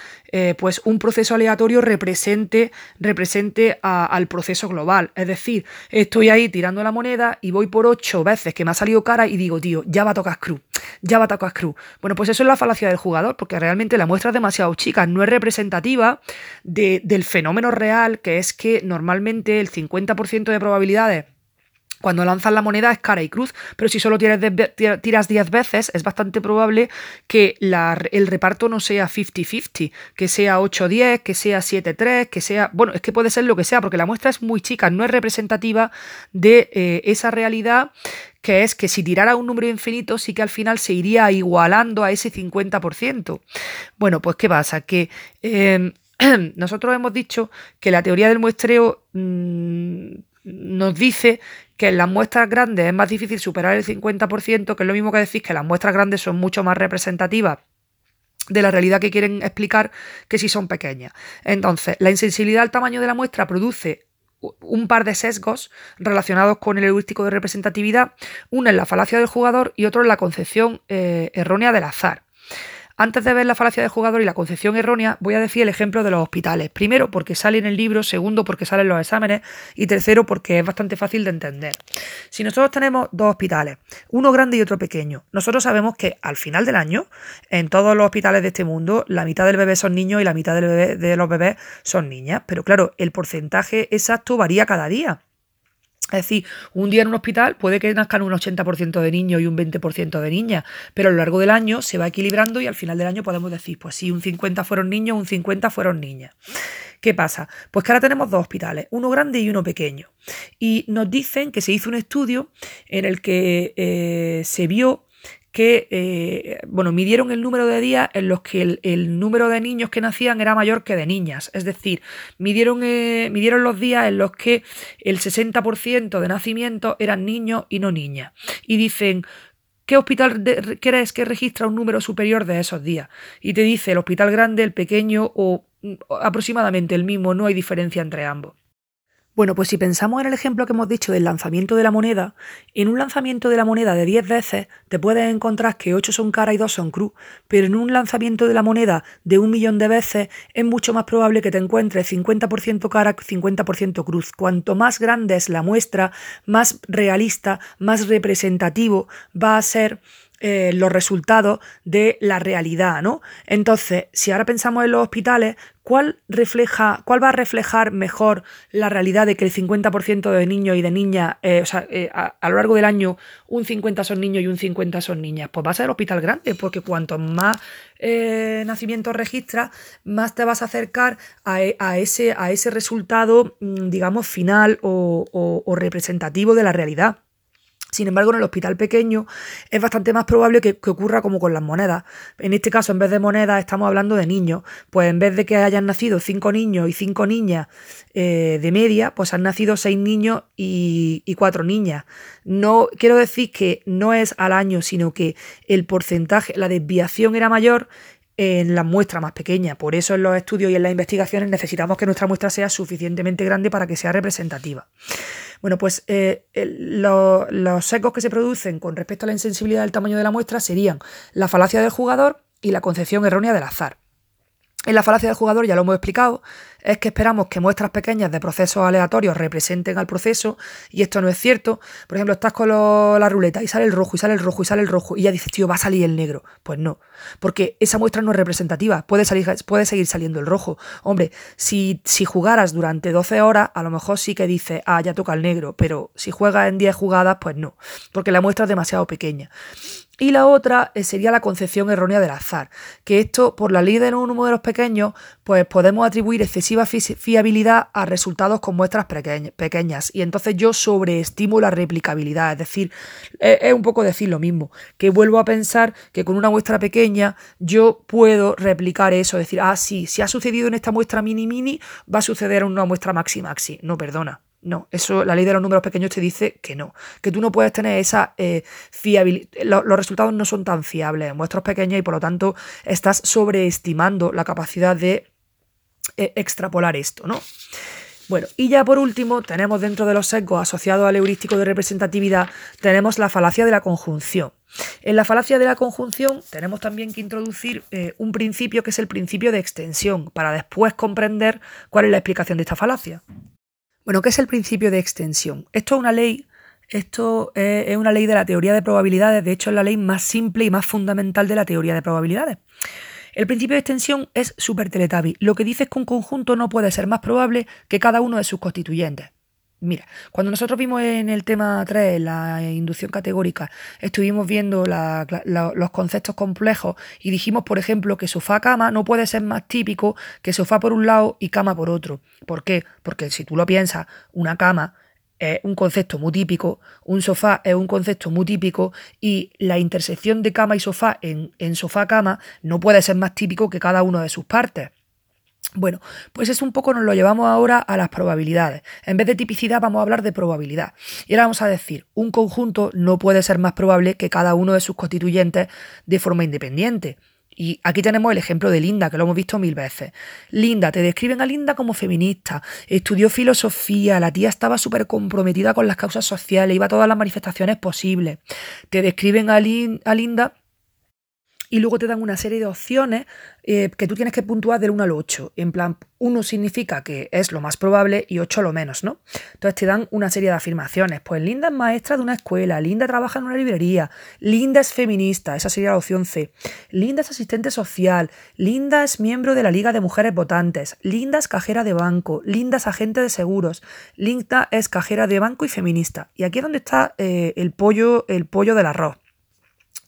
pues un proceso aleatorio represente, represente al proceso global. Es decir, estoy ahí tirando la moneda y voy por 8 veces que me ha salido cara y digo, tío, ya va a tocar Screw, ya va a tocar Screw. Bueno, pues eso es la falacia del jugador, porque realmente la muestra es demasiado chica, no es representativa del fenómeno real, que es que normalmente el 50% de probabilidades Cuando lanzas la moneda es cara y cruz, pero si solo tiras 10 veces, es bastante probable que el reparto no sea 50-50, que sea 8-10, que sea 7-3, que sea... Bueno, es que puede ser lo que sea, porque la muestra es muy chica, no es representativa de eh, esa realidad que es que si tirara un número infinito sí que al final se iría igualando a ese 50%. Bueno, pues ¿qué pasa? Que... Em, nosotros hemos dicho que la teoría del muestreo mm, nos dice que en las muestras grandes es más difícil superar el 50%, que es lo mismo que decís que las muestras grandes son mucho más representativas de la realidad que quieren explicar que si son pequeñas. Entonces, la insensibilidad al tamaño de la muestra produce un par de sesgos relacionados con el heurístico de representatividad, uno en la falacia del jugador y otro en la concepción eh, errónea del azar. Antes de ver la falacia del jugador y la concepción errónea, voy a decir el ejemplo de los hospitales. Primero, porque sale en el libro, segundo, porque salen los exámenes y tercero, porque es bastante fácil de entender. Si nosotros tenemos dos hospitales, uno grande y otro pequeño, nosotros sabemos que al final del año, en todos los hospitales de este mundo, la mitad del bebé son niños y la mitad de los bebés son niñas. Pero claro, el porcentaje exacto varía cada día. Es decir, un día en un hospital puede que nazcan un 80% de niños y un 20% de niñas, pero a lo largo del año se va equilibrando y al final del año podemos decir, pues sí, un 50 fueron niños, un 50 fueron niñas. ¿Qué pasa? Pues que ahora tenemos dos hospitales, uno grande y uno pequeño. Y nos dicen que se hizo un estudio en el que eh, se vio que, eh, bueno, midieron el número de días en los que el, número de niños que nacían era mayor que de niñas. Es decir, midieron, eh, midieron los días en los que el 60% de nacimientos eran niños y no niñas. Y dicen, ¿Qué hospital crees que registra un número superior de esos días? Y te dice el hospital grande, el pequeño o mm, aproximadamente el mismo, no hay diferencia entre ambos. Bueno, pues si pensamos en el ejemplo que hemos dicho del lanzamiento de la moneda, en un lanzamiento de la moneda de 10 veces te puedes encontrar que 8 son cara y 2 son cruz, pero en un lanzamiento de la moneda de un millón de veces es mucho más probable que te encuentres 50% cara, 50% cruz. Cuanto más grande es la muestra, más realista, más representativo va a ser eh, los resultados de la realidad, ¿no? Entonces, si ahora pensamos en los hospitales, ¿cuál, refleja, cuál va a reflejar mejor la realidad de que el 50% de niños y de niñas, eh, o sea, eh, a, lo largo del año un 50 son niños y un 50 son niñas? Pues va a ser el hospital grande, porque cuanto más nacimientos registras, más te vas a acercar a, ese, a ese resultado, mm, digamos, final o representativo de la realidad. Sin embargo, en el hospital pequeño es bastante más probable que, ocurra como con las monedas. En este caso, en vez de monedas, estamos hablando de niños. Pues en vez de que hayan nacido cinco niños y cinco niñas eh, de media, pues han nacido seis niños y, y cuatro niñas. No quiero decir que no es al año, sino que el porcentaje, la desviación era mayor en la muestra más pequeña. Por eso en los estudios y en las investigaciones necesitamos que nuestra muestra sea suficientemente grande para que sea representativa. Bueno, pues eh, los secos que se producen con respecto a la insensibilidad del tamaño de la muestra serían la falacia del jugador y la concepción errónea del azar. En la falacia del jugador, ya lo hemos explicado, es que esperamos que muestras pequeñas de procesos aleatorios representen al proceso y esto no es cierto. Por ejemplo, estás con la ruleta y sale el rojo y sale el rojo y sale el rojo y ya dices, tío, va a salir el negro. Pues no, porque esa muestra no es representativa, puede, salir, puede seguir saliendo el rojo. Hombre, si, si jugaras durante 12 horas, a lo mejor sí que dices, ah, ya toca el negro, pero si juegas en 10 jugadas, pues no, porque la muestra es demasiado pequeña. Y la otra eh, sería la concepción errónea del azar, que esto, por la ley de los números pequeños, pues podemos atribuir excesiva fiabilidad a resultados con muestras pequeñas. Y entonces yo sobreestimo la replicabilidad, es decir, es un poco decir lo mismo, que vuelvo a pensar que con una muestra pequeña yo puedo replicar eso, decir, ah, sí, si ha sucedido en esta muestra mini mini, va a suceder en una muestra maxi maxi. No, perdona, no, eso la ley de los números pequeños te dice que no, que tú no puedes tener esa eh, fiabilidad, los resultados no son tan fiables en muestras pequeñas y por lo tanto estás sobreestimando la capacidad de eh, extrapolar esto, ¿no? Bueno, y ya por último tenemos dentro de los sesgos asociados al heurístico de representatividad, tenemos la falacia de la conjunción. En la falacia de la conjunción tenemos también que introducir eh, un principio que es el principio de extensión, para después comprender cuál es la explicación de esta falacia. Bueno, ¿qué es el principio de extensión? Esto es una ley, esto es una ley de la teoría de probabilidades, de hecho es la ley más simple y más fundamental de la teoría de probabilidades. El principio de extensión es super teletabi. Lo que dice es que un conjunto no puede ser más probable que cada uno de sus constituyentes. Mira, cuando nosotros vimos en el tema 3, la inducción categórica, estuvimos viendo los conceptos complejos y dijimos, por ejemplo, que sofá-cama no puede ser más típico que sofá por un lado y cama por otro. ¿Por qué? Porque si tú lo piensas, una cama es un concepto muy típico, un sofá es un concepto muy típico y la intersección de cama y sofá en, en sofá-cama no puede ser más típico que cada una de sus partes. Bueno, pues es un poco nos lo llevamos ahora a las probabilidades. En vez de tipicidad vamos a hablar de probabilidad. Y ahora vamos a decir, un conjunto no puede ser más probable que cada uno de sus constituyentes de forma independiente. Y aquí tenemos el ejemplo de Linda, que lo hemos visto mil veces. Linda, te describen a Linda como feminista, estudió filosofía, la tía estaba súper comprometida con las causas sociales, iba a todas las manifestaciones posibles. Te describen a, a Linda y luego te dan una serie de opciones eh, que tú tienes que puntuar del 1 al 8. En plan, 1 significa que es lo más probable y 8 lo menos, ¿no? Entonces te dan una serie de afirmaciones. Pues Linda es maestra de una escuela, Linda trabaja en una librería, Linda es feminista, esa sería la opción C. Linda es asistente social, Linda es miembro de la Liga de Mujeres Votantes, Linda es cajera de banco, Linda es agente de seguros, Linda es cajera de banco y feminista. Y aquí es donde está eh, el, pollo, el pollo del arroz.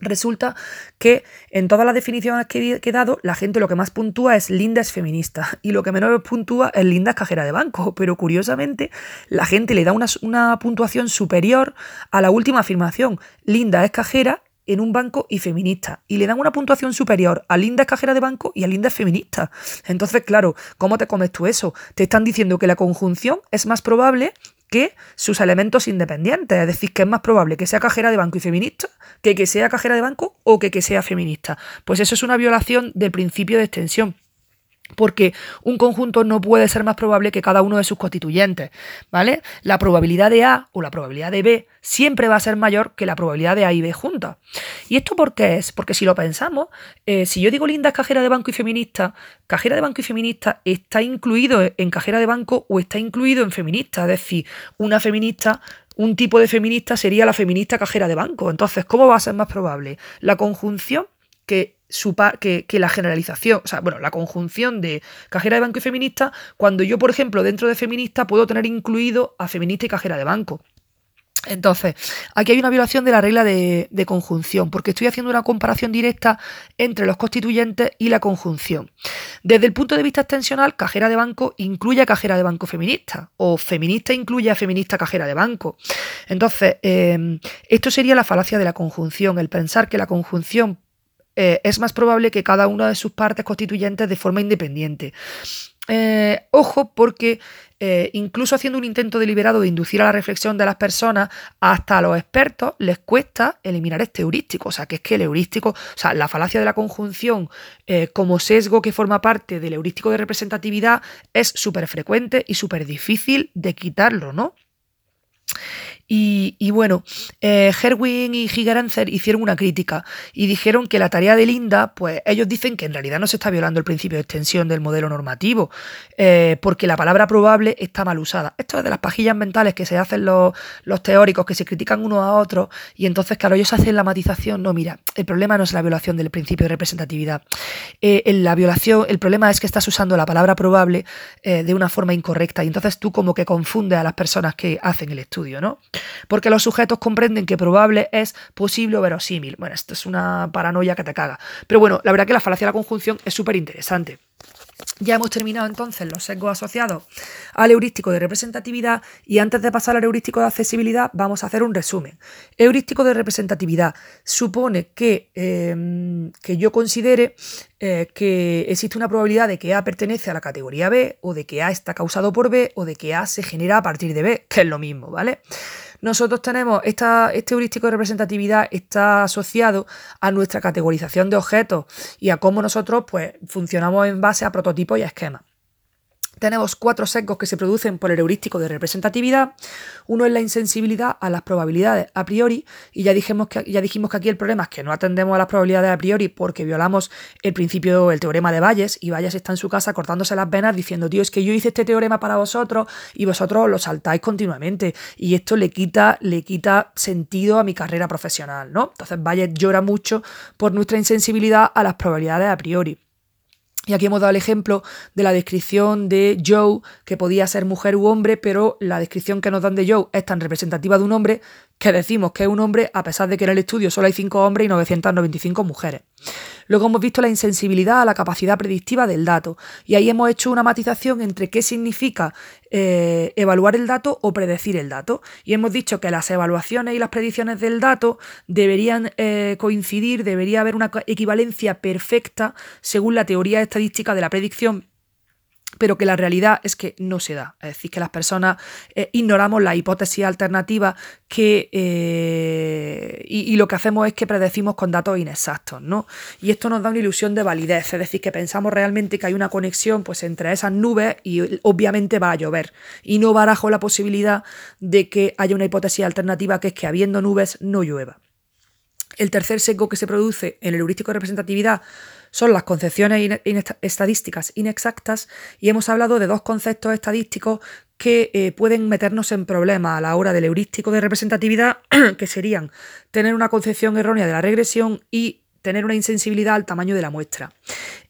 Resulta que en todas las definiciones que he dado, la gente lo que más puntúa es Linda es feminista y lo que menos puntúa es Linda es cajera de banco. Pero curiosamente, la gente le da una, una puntuación superior a la última afirmación. Linda es cajera en un banco y feminista. Y le dan una puntuación superior a Linda es cajera de banco y a Linda es feminista. Entonces, claro, ¿cómo te comes tú eso? Te están diciendo que la conjunción es más probable que sus elementos independientes. Es decir, que es más probable que sea cajera de banco y feminista que que sea cajera de banco o que que sea feminista. Pues eso es una violación del principio de extensión porque un conjunto no puede ser más probable que cada uno de sus constituyentes, ¿vale? La probabilidad de A o la probabilidad de B siempre va a ser mayor que la probabilidad de A y B juntas. ¿Y esto por qué es? Porque si lo pensamos, eh, si yo digo Linda es cajera de banco y feminista, cajera de banco y feminista está incluido en cajera de banco o está incluido en feminista, es decir, una feminista un tipo de feminista sería la feminista cajera de banco. Entonces, ¿cómo va a ser más probable? La conjunción que que, la generalización, o sea, bueno, la conjunción de cajera de banco y feminista, cuando yo, por ejemplo, dentro de feminista puedo tener incluido a feminista y cajera de banco. Entonces, aquí hay una violación de la regla de, de, conjunción, porque estoy haciendo una comparación directa entre los constituyentes y la conjunción. Desde el punto de vista extensional, cajera de banco incluye a cajera de banco feminista, o feminista incluye a feminista cajera de banco. Entonces, eh, esto sería la falacia de la conjunción, el pensar que la conjunción eh, es más probable que cada una de sus partes constituyentes de forma independiente. Eh, ojo, porque eh, incluso haciendo un intento deliberado de inducir a la reflexión de las personas, hasta a los expertos les cuesta eliminar este heurístico. O sea, que es que el heurístico, o sea, la falacia de la conjunción como sesgo que forma parte del heurístico de representatividad es súper frecuente y súper difícil de quitarlo, ¿no? Y, bueno, eh, Herwin y Gigerenzer hicieron una crítica y dijeron que la tarea de Linda, pues ellos dicen que en realidad no se está violando el principio de extensión del modelo normativo, eh, porque la palabra probable está mal usada. Esto es de las pajillas mentales que se hacen los, teóricos, que se critican unos a otros, y entonces, claro, ellos hacen la matización. No, mira, el problema no es la violación del principio de representatividad. Eh, la violación, el problema es que estás usando la palabra probable de una forma incorrecta, y entonces tú como que confundes a las personas que hacen el estudio, ¿no? Porque los sujetos comprenden que probable es posible o verosímil. Bueno, esto es una paranoia que te caga. Pero bueno, la verdad que la falacia de la conjunción es súper interesante. Ya hemos terminado entonces los sesgos asociados al heurístico de representatividad y antes de pasar al heurístico de accesibilidad vamos a hacer un resumen. Heurístico de representatividad supone que, em, que yo considere eh, que existe una probabilidad de que A pertenece a la categoría B o de que A está causado por B o de que A se genera a partir de B, que es lo mismo, ¿vale? Nosotros tenemos esta, este heurístico de representatividad está asociado a nuestra categorización de objetos y a cómo nosotros pues, funcionamos en base a prototipos y esquemas tenemos cuatro sesgos que se producen por el heurístico de representatividad. Uno es la insensibilidad a las probabilidades a priori, y ya dijimos que, ya dijimos que aquí el problema es que no atendemos a las probabilidades a priori porque violamos el principio, el teorema de Bayes, y Bayes está en su casa cortándose las venas diciendo, tío, es que yo hice este teorema para vosotros y vosotros lo saltáis continuamente, y esto le quita, le quita sentido a mi carrera profesional, ¿no? Entonces Bayes llora mucho por nuestra insensibilidad a las probabilidades a priori. Y aquí hemos dado el ejemplo de la descripción de Joe, que podía ser mujer u hombre, pero la descripción que nos dan de Joe es tan representativa de un hombre que decimos que es un hombre a pesar de que en el estudio solo hay 5 hombres y 995 mujeres. Luego hemos visto la insensibilidad a la capacidad predictiva del dato y ahí hemos hecho una matización entre qué significa eh, evaluar el dato o predecir el dato. Y hemos dicho que las evaluaciones y las predicciones del dato deberían eh, coincidir, debería haber una equivalencia perfecta según la teoría estadística de la predicción pero que la realidad es que no se da. Es decir, que las personas eh, ignoramos la hipótesis alternativa que, eh, y, lo que hacemos es que predecimos con datos inexactos, ¿no? Y esto nos da una ilusión de validez, es decir, que pensamos realmente que hay una conexión pues, entre esas nubes y obviamente va a llover. Y no barajo la posibilidad de que haya una hipótesis alternativa que es que habiendo nubes no llueva. El tercer seco que se produce en el heurístico de representatividad son las concepciones estadísticas inexactas y hemos hablado de dos conceptos estadísticos que eh, pueden meternos en problemas a la hora del heurístico de representatividad, que serían tener una concepción errónea de la regresión y tener una insensibilidad al tamaño de la muestra.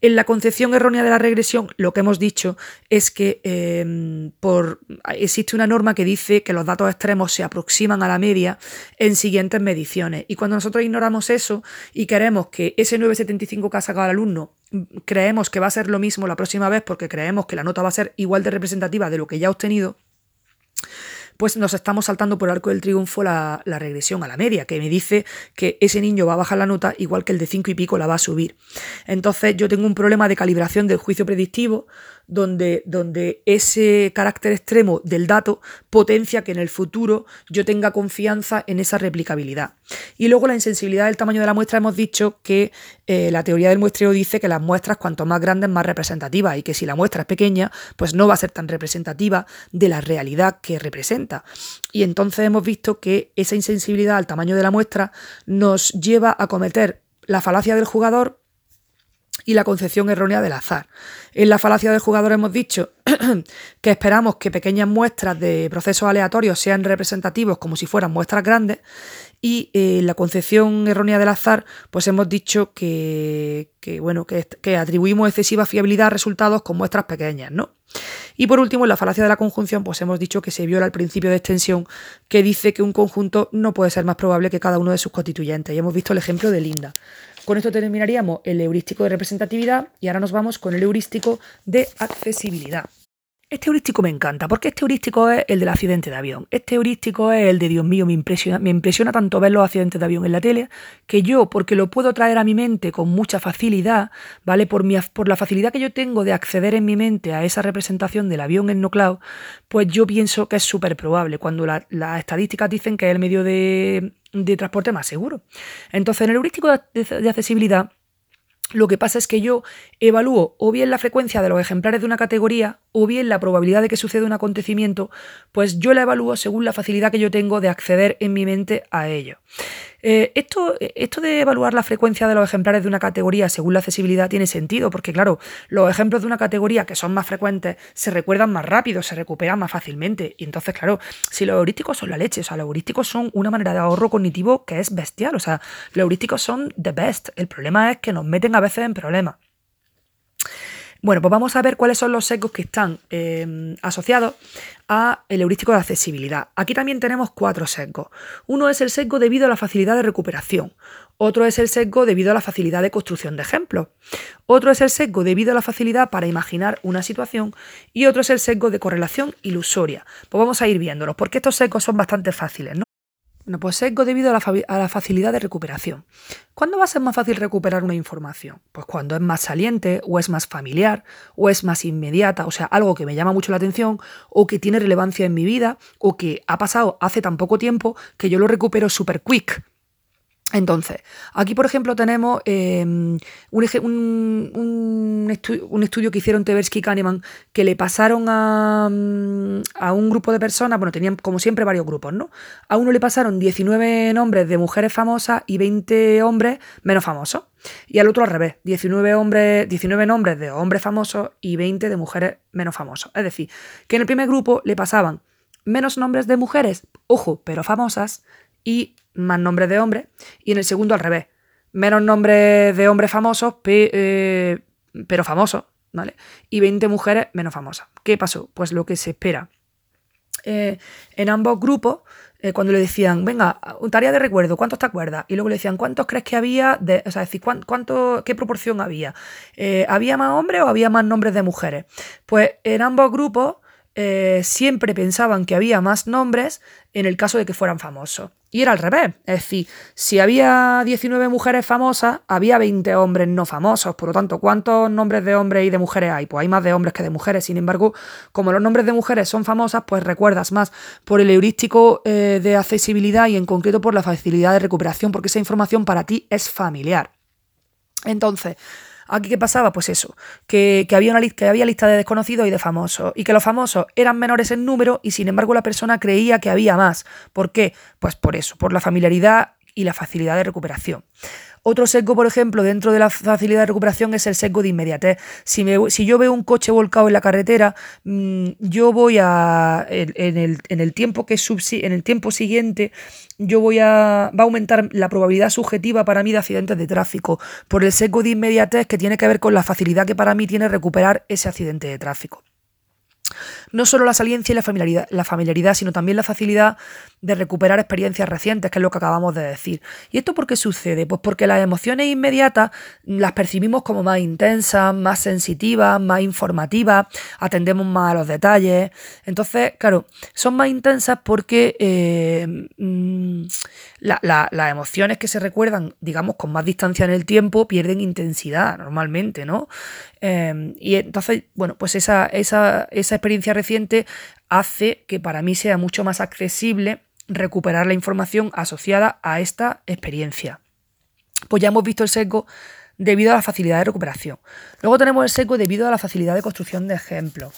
En la concepción errónea de la regresión, lo que hemos dicho es que em, por, existe una norma que dice que los datos extremos se aproximan a la media en siguientes mediciones. Y cuando nosotros ignoramos eso y queremos que ese 975 que ha sacado el alumno creemos que va a ser lo mismo la próxima vez porque creemos que la nota va a ser igual de representativa de lo que ya ha obtenido, pues nos estamos saltando por el arco del triunfo la, regresión a la media, que me dice que ese niño va a bajar la nota igual que el de 5 y pico la va a subir. Entonces yo tengo un problema de calibración del juicio predictivo donde, donde ese carácter extremo del dato potencia que en el futuro yo tenga confianza en esa replicabilidad. Y luego la insensibilidad del tamaño de la muestra hemos dicho que eh, la teoría del muestreo dice que las muestras cuanto más grandes más representativas y que si la muestra es pequeña pues no va a ser tan representativa de la realidad que representa. Y entonces hemos visto que esa insensibilidad al tamaño de la muestra nos lleva a cometer la falacia del jugador y la concepción errónea del azar. En la falacia del jugador hemos dicho que esperamos que pequeñas muestras de procesos aleatorios sean representativos como si fueran muestras grandes y en eh, la concepción errónea del azar pues hemos dicho que, bueno, que, que, atribuimos excesiva fiabilidad a resultados con muestras pequeñas, ¿no? Y por último, en la falacia de la conjunción, pues hemos dicho que se viola el principio de extensión que dice que un conjunto no puede ser más probable que cada uno de sus constituyentes. Y hemos visto el ejemplo de Linda. Con esto terminaríamos el heurístico de representatividad y ahora nos vamos con el heurístico de accesibilidad. Este heurístico me encanta, porque este heurístico es el del accidente de avión. Este heurístico es el de Dios mío, me impresiona, me impresiona tanto ver los accidentes de avión en la tele, que yo, porque lo puedo traer a mi mente con mucha facilidad, ¿vale? Por, la facilidad que yo tengo de acceder en mi mente a esa representación del avión en no cloud, pues yo pienso que es súper probable, cuando las estadísticas dicen que es el medio de, transporte más seguro. Entonces, en el heurístico de accesibilidad, lo que pasa es que yo evalúo o bien la frecuencia de los ejemplares de una categoría o bien la probabilidad de que suceda un acontecimiento, pues yo la evalúo según la facilidad que yo tengo de acceder en mi mente a ello. Eh, esto, esto de evaluar la frecuencia de los ejemplares de una categoría según la accesibilidad tiene sentido, porque claro, los ejemplos de una categoría que son más frecuentes se recuerdan más rápido, se recuperan más fácilmente. Y entonces, claro, si los heurísticos son la leche, o sea, los heurísticos son una manera de ahorro cognitivo que es bestial, o sea, los heurísticos son the best. El problema es que nos meten a veces en problemas. Bueno, pues vamos a ver cuáles son los sesgos que están eh, asociados a el heurístico de accesibilidad. Aquí también tenemos cuatro sesgos. Uno es el sesgo debido a la facilidad de recuperación. Otro es el sesgo debido a la facilidad de construcción de ejemplos. Otro es el sesgo debido a la facilidad para imaginar una situación. Y otro es el sesgo de correlación ilusoria. Pues vamos a ir viéndolos, porque estos sesgos son bastante fáciles, ¿no? Bueno, pues sesgo debido a la, facilidad de recuperación. ¿Cuándo va a ser más fácil recuperar una información? Pues cuando es más saliente, o es más familiar, o es más inmediata, o sea, algo que me llama mucho la atención, o que tiene relevancia en mi vida, o que ha pasado hace tan poco tiempo que yo lo recupero super quick. Entonces, aquí por ejemplo tenemos em, un, estudio que hicieron Tversky y Kahneman que le pasaron a, a, un grupo de personas, bueno, tenían como siempre varios grupos, ¿no? A uno le pasaron 19 nombres de mujeres famosas y 20 hombres menos famosos. Y al otro al revés, 19, hombres, 19 nombres de hombres famosos y 20 de mujeres menos famosos. Es decir, que en el primer grupo le pasaban menos nombres de mujeres, ojo, pero famosas, y más nombres de hombres, y en el segundo al revés, menos nombres de hombres famosos, eh, pero famosos, ¿vale? Y 20 mujeres menos famosas. ¿Qué pasó? Pues lo que se espera. Eh, en ambos grupos, eh, cuando le decían, venga, tarea de recuerdo, ¿cuántos te acuerdas? Y luego le decían, ¿cuántos crees que había? De, o sea, decir, ¿cuánto, ¿qué proporción había? ¿Había más hombres o había más nombres de mujeres? Pues en ambos grupos siempre pensaban que había más nombres en el caso de que fueran famosos. Y era al revés. Es decir, si había 19 mujeres famosas, había 20 hombres no famosos. Por lo tanto, ¿cuántos nombres de hombres y de mujeres hay? Pues hay más de hombres que de mujeres. Sin embargo, como los nombres de mujeres son famosas, pues recuerdas más por el heurístico eh, de accesibilidad y en concreto por la facilidad de recuperación, porque esa información para ti es familiar. Entonces, Aquí, ¿qué pasaba? Pues eso, que, había una que había lista de desconocidos y de famosos, y que los famosos eran menores en número y sin embargo la persona creía que había más. ¿Por qué? Pues por eso, por la familiaridad y la facilidad de recuperación. Otro sesgo, por ejemplo, dentro de la facilidad de recuperación es el sesgo de inmediatez. Si, si yo veo un coche volcado en la carretera, mm, yo voy a. En, el, tiempo que en el tiempo siguiente, yo voy a. va a aumentar la probabilidad subjetiva para mí de accidentes de tráfico. Por el sesgo de inmediatez que tiene que ver con la facilidad que para mí tiene recuperar ese accidente de tráfico no solo la saliencia y la familiaridad, la familiaridad, sino también la facilidad de recuperar experiencias recientes, que es lo que acabamos de decir. ¿Y esto por qué sucede? Pues porque las emociones inmediatas las percibimos como más intensas, más sensitivas, más informativas, atendemos más a los detalles. Entonces, claro, son más intensas porque eh, las emociones que se recuerdan, digamos, con más distancia en el tiempo, pierden intensidad normalmente, ¿no? Em, y entonces, bueno, pues esa, esa, esa experiencia reciente hace que para mí sea mucho más accesible recuperar la información asociada a esta experiencia. Pues ya hemos visto el sesgo debido a la facilidad de recuperación. Luego tenemos el sesgo debido a la facilidad de construcción de ejemplos.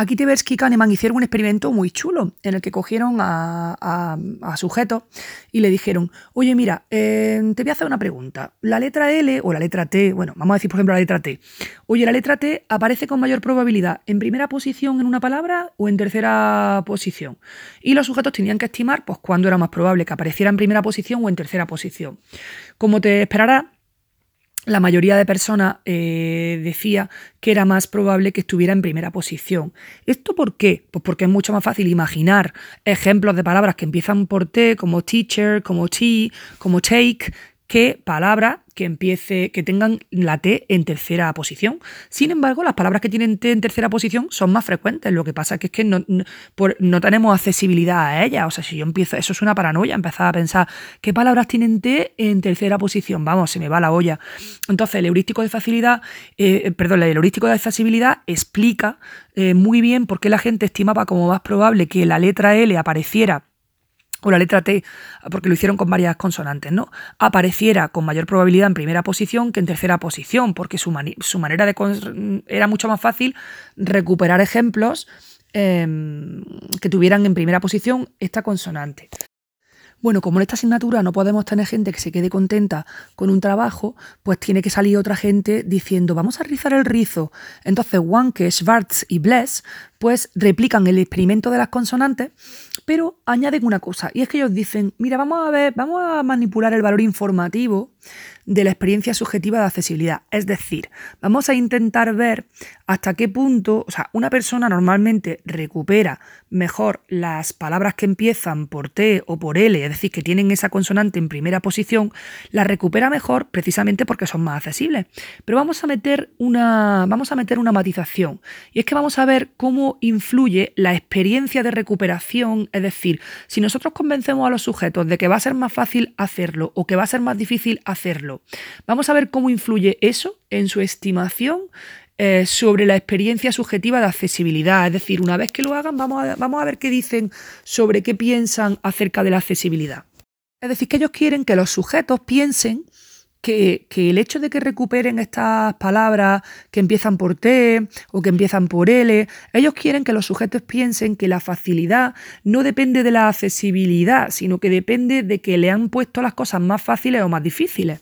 Aquí Tversky y Kahneman hicieron un experimento muy chulo en el que cogieron a, sujetos y le dijeron, oye mira, eh, te voy a hacer una pregunta. La letra L o la letra T, bueno, vamos a decir por ejemplo la letra T. Oye, la letra T aparece con mayor probabilidad en primera posición en una palabra o en tercera posición. Y los sujetos tenían que estimar pues cuándo era más probable que apareciera en primera posición o en tercera posición. Como te esperarás, la mayoría de personas eh, decía que era más probable que estuviera en primera posición. ¿Esto por qué? Pues porque es mucho más fácil imaginar ejemplos de palabras que empiezan por T, como teacher, como tea, como take, que palabras que empiece, que tengan la T en tercera posición. Sin embargo, las palabras que tienen T en tercera posición son más frecuentes. Lo que pasa es que, es que no, no, tenemos accesibilidad a ellas. O sea, si yo empiezo, eso es una paranoia, empezar a pensar qué palabras tienen T en tercera posición. Vamos, se me va la olla. Entonces, el heurístico de facilidad, eh, perdón, el heurístico de accesibilidad explica eh, muy bien por qué la gente estimaba como más probable que la letra L apareciera o la letra T, porque lo hicieron con varias consonantes, ¿no? Apareciera con mayor probabilidad en primera posición que en tercera posición, porque su, manera de... era mucho más fácil recuperar ejemplos em, que tuvieran en primera posición esta consonante. Bueno, como en esta asignatura no podemos tener gente que se quede contenta con un trabajo, pues tiene que salir otra gente diciendo, vamos a rizar el rizo. Entonces, Wanke, Schwartz y Bless, pues replican el experimento de las consonantes, pero añaden una cosa, y es que ellos dicen, mira, vamos a ver, vamos a manipular el valor informativo de la experiencia subjetiva de accesibilidad. Es decir, vamos a intentar ver hasta qué punto, o sea, una persona normalmente recupera mejor las palabras que empiezan por T o por L, es decir, que tienen esa consonante en primera posición, las recupera mejor precisamente porque son más accesibles. Pero vamos a meter una, vamos a meter una matización, y es que vamos a ver cómo influye la experiencia de recuperación, es decir, si nosotros convencemos a los sujetos de que va a ser más fácil hacerlo o que va a ser más difícil hacerlo, Vamos a ver cómo influye eso en su estimación eh, sobre la experiencia subjetiva de accesibilidad. Es decir, una vez que lo hagan, vamos a, ver qué dicen sobre qué piensan acerca de la accesibilidad. Es decir, que ellos quieren que los sujetos piensen que, que, el hecho de que recuperen estas palabras que empiezan por T o que empiezan por L, ellos quieren que los sujetos piensen que la facilidad no depende de la accesibilidad, sino que depende de que le han puesto las cosas más fáciles o más difíciles.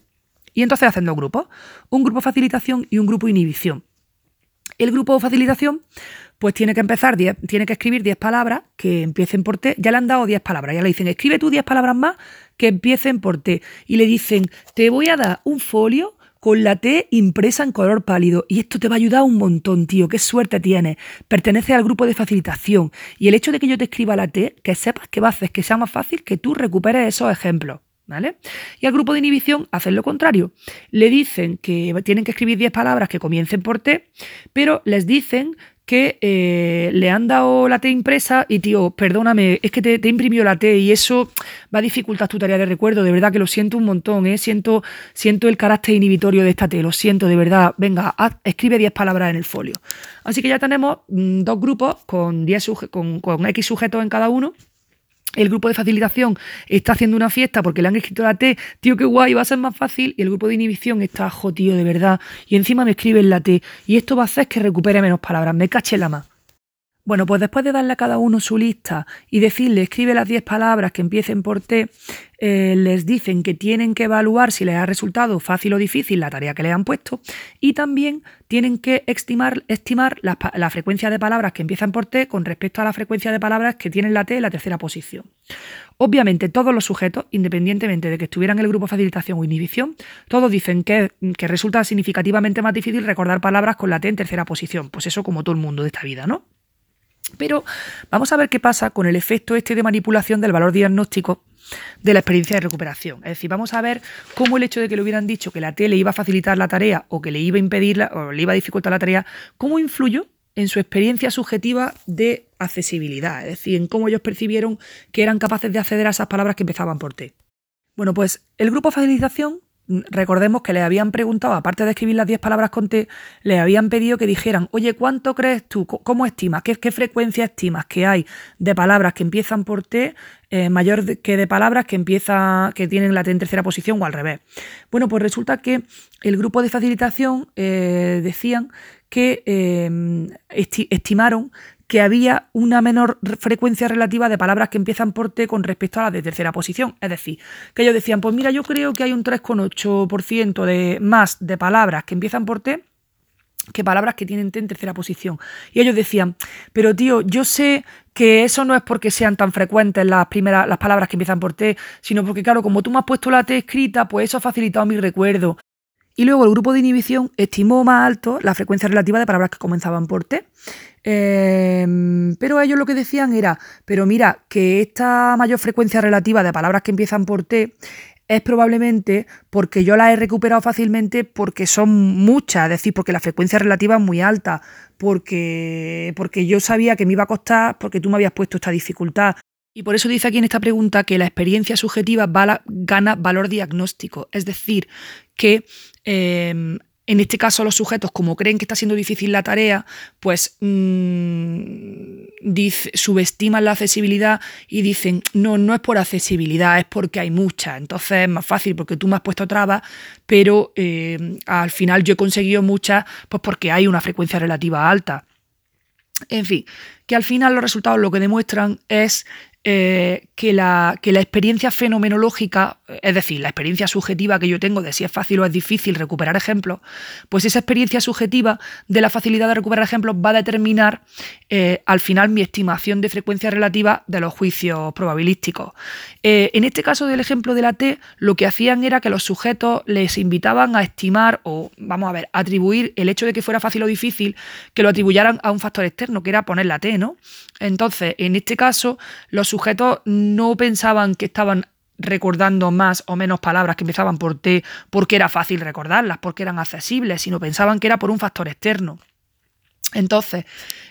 Y entonces hacen dos grupos, un grupo facilitación y un grupo inhibición. El grupo facilitación pues tiene que empezar, tiene que escribir 10 palabras que empiecen por T. Ya le han dado 10 palabras, ya le dicen, escribe tú 10 palabras más que empiecen por T. Y le dicen, te voy a dar un folio con la T impresa en color pálido. Y esto te va a ayudar un montón, tío. Qué suerte tienes. Perteneces al grupo de facilitación. Y el hecho de que yo te escriba la T, que sepas que va a hacer que sea más fácil que tú recuperes esos ejemplos. ¿Vale? Y al grupo de inhibición hacen lo contrario. Le dicen que tienen que escribir 10 palabras que comiencen por T, pero les dicen que eh, le han dado la T impresa y tío, perdóname, es que te, imprimió la T y eso va a dificultar tu tarea de recuerdo, de verdad que lo siento un montón, ¿eh? siento, siento el carácter inhibitorio de esta T, lo siento, de verdad, venga, escribe 10 palabras en el folio. Así que ya tenemos mm, dos grupos con, 10 con, con X sujetos en cada uno el grupo de facilitación está haciendo una fiesta porque le han escrito la T, tío, qué guay, va a ser más fácil. Y el grupo de inhibición está, jo, tío, de verdad. Y encima me escriben la T. Y esto va a hacer que recupere menos palabras. Me caché la más. Bueno, pues después de darle a cada uno su lista y decirle escribe las 10 palabras que empiecen por T, eh, les dicen que tienen que evaluar si les ha resultado fácil o difícil la tarea que le han puesto y también tienen que estimar, estimar la, la, frecuencia de palabras que empiezan por T con respecto a la frecuencia de palabras que tienen la T en la tercera posición. Obviamente todos los sujetos, independientemente de que estuvieran en el grupo facilitación o inhibición, todos dicen que, que resulta significativamente más difícil recordar palabras con la T en tercera posición. Pues eso como todo el mundo de esta vida, ¿no? Pero vamos a ver qué pasa con el efecto este de manipulación del valor diagnóstico de la experiencia de recuperación. Es decir, vamos a ver cómo el hecho de que le hubieran dicho que la T le iba a facilitar la tarea o que le iba a impedirla o le iba a dificultar la tarea, cómo influyó en su experiencia subjetiva de accesibilidad, es decir, en cómo ellos percibieron que eran capaces de acceder a esas palabras que empezaban por T. Bueno, pues el grupo facilitación recordemos que le habían preguntado, aparte de escribir las 10 palabras con T, le habían pedido que dijeran, oye, ¿cuánto crees tú? ¿Cómo estimas? ¿Qué, frecuencia estimas que hay de palabras que empiezan por T eh, mayor que de palabras que empieza, que tienen la T en tercera posición o al revés? Bueno, pues resulta que el grupo de facilitación eh, decían que eh, estimaron que había una menor frecuencia relativa de palabras que empiezan por T con respecto a las de tercera posición. Es decir, que ellos decían, pues mira, yo creo que hay un 3,8% de más de palabras que empiezan por T que palabras que tienen T en tercera posición. Y ellos decían, pero tío, yo sé que eso no es porque sean tan frecuentes las primeras las palabras que empiezan por T, sino porque claro, como tú me has puesto la T escrita, pues eso ha facilitado mi recuerdo. Y luego el grupo de inhibición estimó más alto la frecuencia relativa de palabras que comenzaban por T. Em, pero ellos lo que decían era, pero mira, que esta mayor frecuencia relativa de palabras que empiezan por T es probablemente porque yo las he recuperado fácilmente porque son muchas, es decir, porque la frecuencia relativa es muy alta, porque, porque yo sabía que me iba a costar, porque tú me habías puesto esta dificultad. Y por eso dice aquí en esta pregunta que la experiencia subjetiva gana valor diagnóstico, es decir, que em, en este caso los sujetos, como creen que está siendo difícil la tarea, pues mmm, subestiman la accesibilidad y dicen, no, no es por accesibilidad, es porque hay mucha, entonces es más fácil porque tú me has puesto trabas, pero em, al final yo he conseguido muchas, pues porque hay una frecuencia relativa alta. En fin, que al final los resultados lo que demuestran es eh, que, la, que la experiencia fenomenológica, es decir, la experiencia subjetiva que yo tengo de si es fácil o es difícil recuperar ejemplos, pues esa experiencia subjetiva de la facilidad de recuperar ejemplos va a determinar eh, al final mi estimación de frecuencia relativa de los juicios probabilísticos. Eh, en este caso del ejemplo de la T, lo que hacían era que los sujetos les invitaban a estimar o, vamos a ver, atribuir el hecho de que fuera fácil o difícil, que lo atribuyeran a un factor externo, que era poner la T, ¿no? Entonces, en este caso, los sujetos no pensaban que estaban recordando más o menos palabras que empezaban por T porque era fácil recordarlas, porque eran accesibles, sino pensaban que era por un factor externo. Entonces,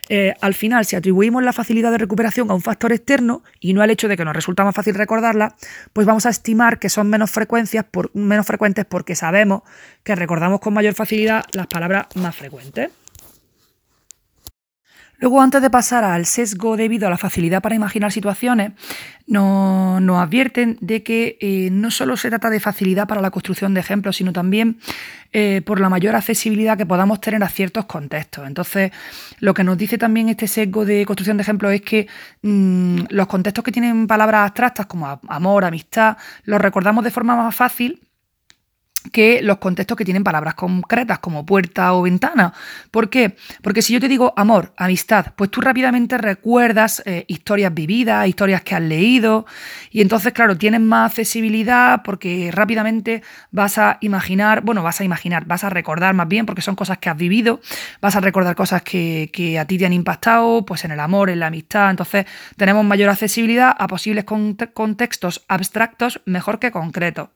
eh, al final, si atribuimos la facilidad de recuperación a un factor externo y no al hecho de que nos resulta más fácil recordarla, pues vamos a estimar que son menos, frecuencias menos frecuentes porque sabemos que recordamos con mayor facilidad las palabras más frecuentes. Luego, antes de pasar al sesgo debido a la facilidad para imaginar situaciones, nos, advierten de que eh, no solo se trata de facilidad para la construcción de ejemplos, sino también eh, por la mayor accesibilidad que podamos tener a ciertos contextos. Entonces, lo que nos dice también este sesgo de construcción de ejemplos es que mm, los contextos que tienen palabras abstractas como amor, amistad, los recordamos de forma más fácil que los contextos que tienen palabras concretas como puerta o ventana. ¿Por qué? Porque si yo te digo amor, amistad, pues tú rápidamente recuerdas eh, historias vividas, historias que has leído y entonces, claro, tienes más accesibilidad porque rápidamente vas a imaginar, bueno, vas a imaginar, vas a recordar más bien porque son cosas que has vivido, vas a recordar cosas que, que a ti te han impactado, pues en el amor, en la amistad, entonces tenemos mayor accesibilidad a posibles contextos abstractos mejor que concretos.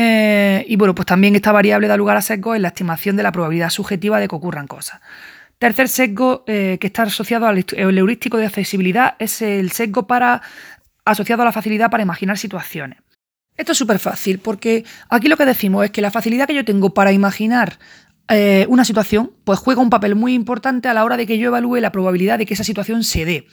Eh, y bueno, pues también esta variable da lugar a sesgos en la estimación de la probabilidad subjetiva de que ocurran cosas. Tercer sesgo eh, que está asociado al heurístico de accesibilidad es el sesgo para, asociado a la facilidad para imaginar situaciones. Esto es súper fácil porque aquí lo que decimos es que la facilidad que yo tengo para imaginar eh, una situación, pues juega un papel muy importante a la hora de que yo evalúe la probabilidad de que esa situación se dé.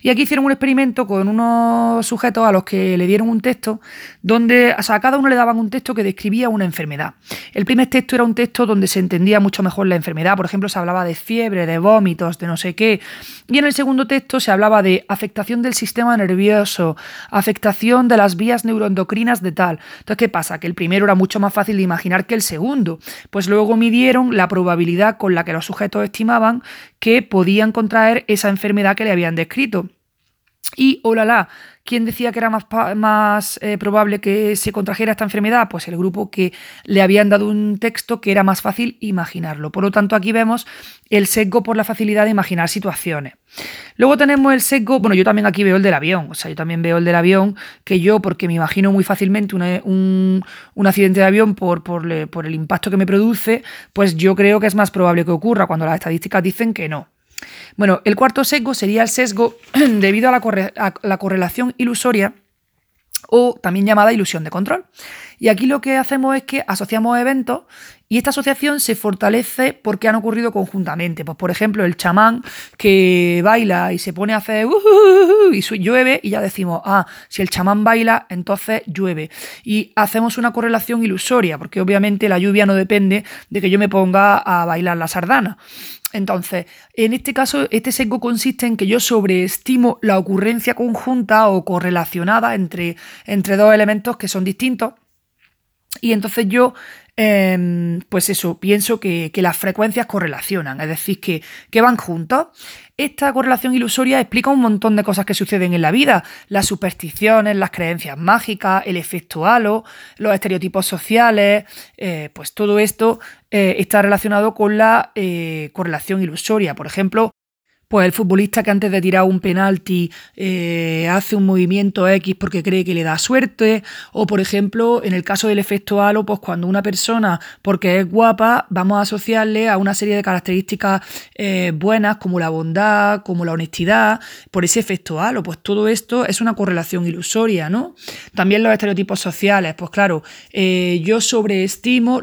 Y aquí hicieron un experimento con unos sujetos a los que le dieron un texto donde a cada uno le daban un texto que describía una enfermedad. El primer texto era un texto donde se entendía mucho mejor la enfermedad, por ejemplo, se hablaba de fiebre, de vómitos, de no sé qué. Y en el segundo texto se hablaba de afectación del sistema nervioso, afectación de las vías neuroendocrinas de tal. Entonces, ¿qué pasa? Que el primero era mucho más fácil de imaginar que el segundo. Pues luego midieron la probabilidad con la que los sujetos estimaban que podían contraer esa enfermedad que le habían descrito. Y, olala, ¿quién decía que era más, eh, probable que se contrajera esta enfermedad? Pues el grupo que le habían dado un texto que era más fácil imaginarlo. Por lo tanto, aquí vemos el sesgo por la facilidad de imaginar situaciones. Luego tenemos el sesgo, bueno, yo también aquí veo el del avión, o sea, yo también veo el del avión, que yo, porque me imagino muy fácilmente un, accidente de avión por el impacto que me produce, pues yo creo que es más probable que ocurra cuando las estadísticas dicen que no. Bueno, el cuarto sesgo sería el sesgo debido a la, correlación ilusoria o también llamada ilusión de control. Y aquí lo que hacemos es que asociamos eventos y esta asociación se fortalece porque han ocurrido conjuntamente. Pues, por ejemplo, el chamán que baila y se pone a hacer y llueve y ya decimos, ah, si el chamán baila, entonces llueve. Y hacemos una correlación ilusoria, porque obviamente la lluvia no depende de que yo me ponga a bailar la sardana. Entonces, en este caso, este sesgo consiste en que yo sobreestimo la ocurrencia conjunta o correlacionada entre, entre dos elementos que son distintos. Y entonces yo Em, pues eso, pienso que, las frecuencias correlacionan, es decir, que, que, van juntos. Esta correlación ilusoria explica un montón de cosas que suceden en la vida, las supersticiones, las creencias mágicas, el efecto halo, los estereotipos sociales, eh, pues todo esto eh, está relacionado con la eh, correlación ilusoria. Por ejemplo, pues el futbolista que antes de tirar un penalti eh, hace un movimiento X porque cree que le da suerte, o por ejemplo, en el caso del efecto halo, pues cuando una persona, porque es guapa, vamos a asociarle a una serie de características eh, buenas como la bondad, como la honestidad, por ese efecto halo, pues todo esto es una correlación ilusoria, ¿no? También los estereotipos sociales, pues claro, eh, yo sobreestimo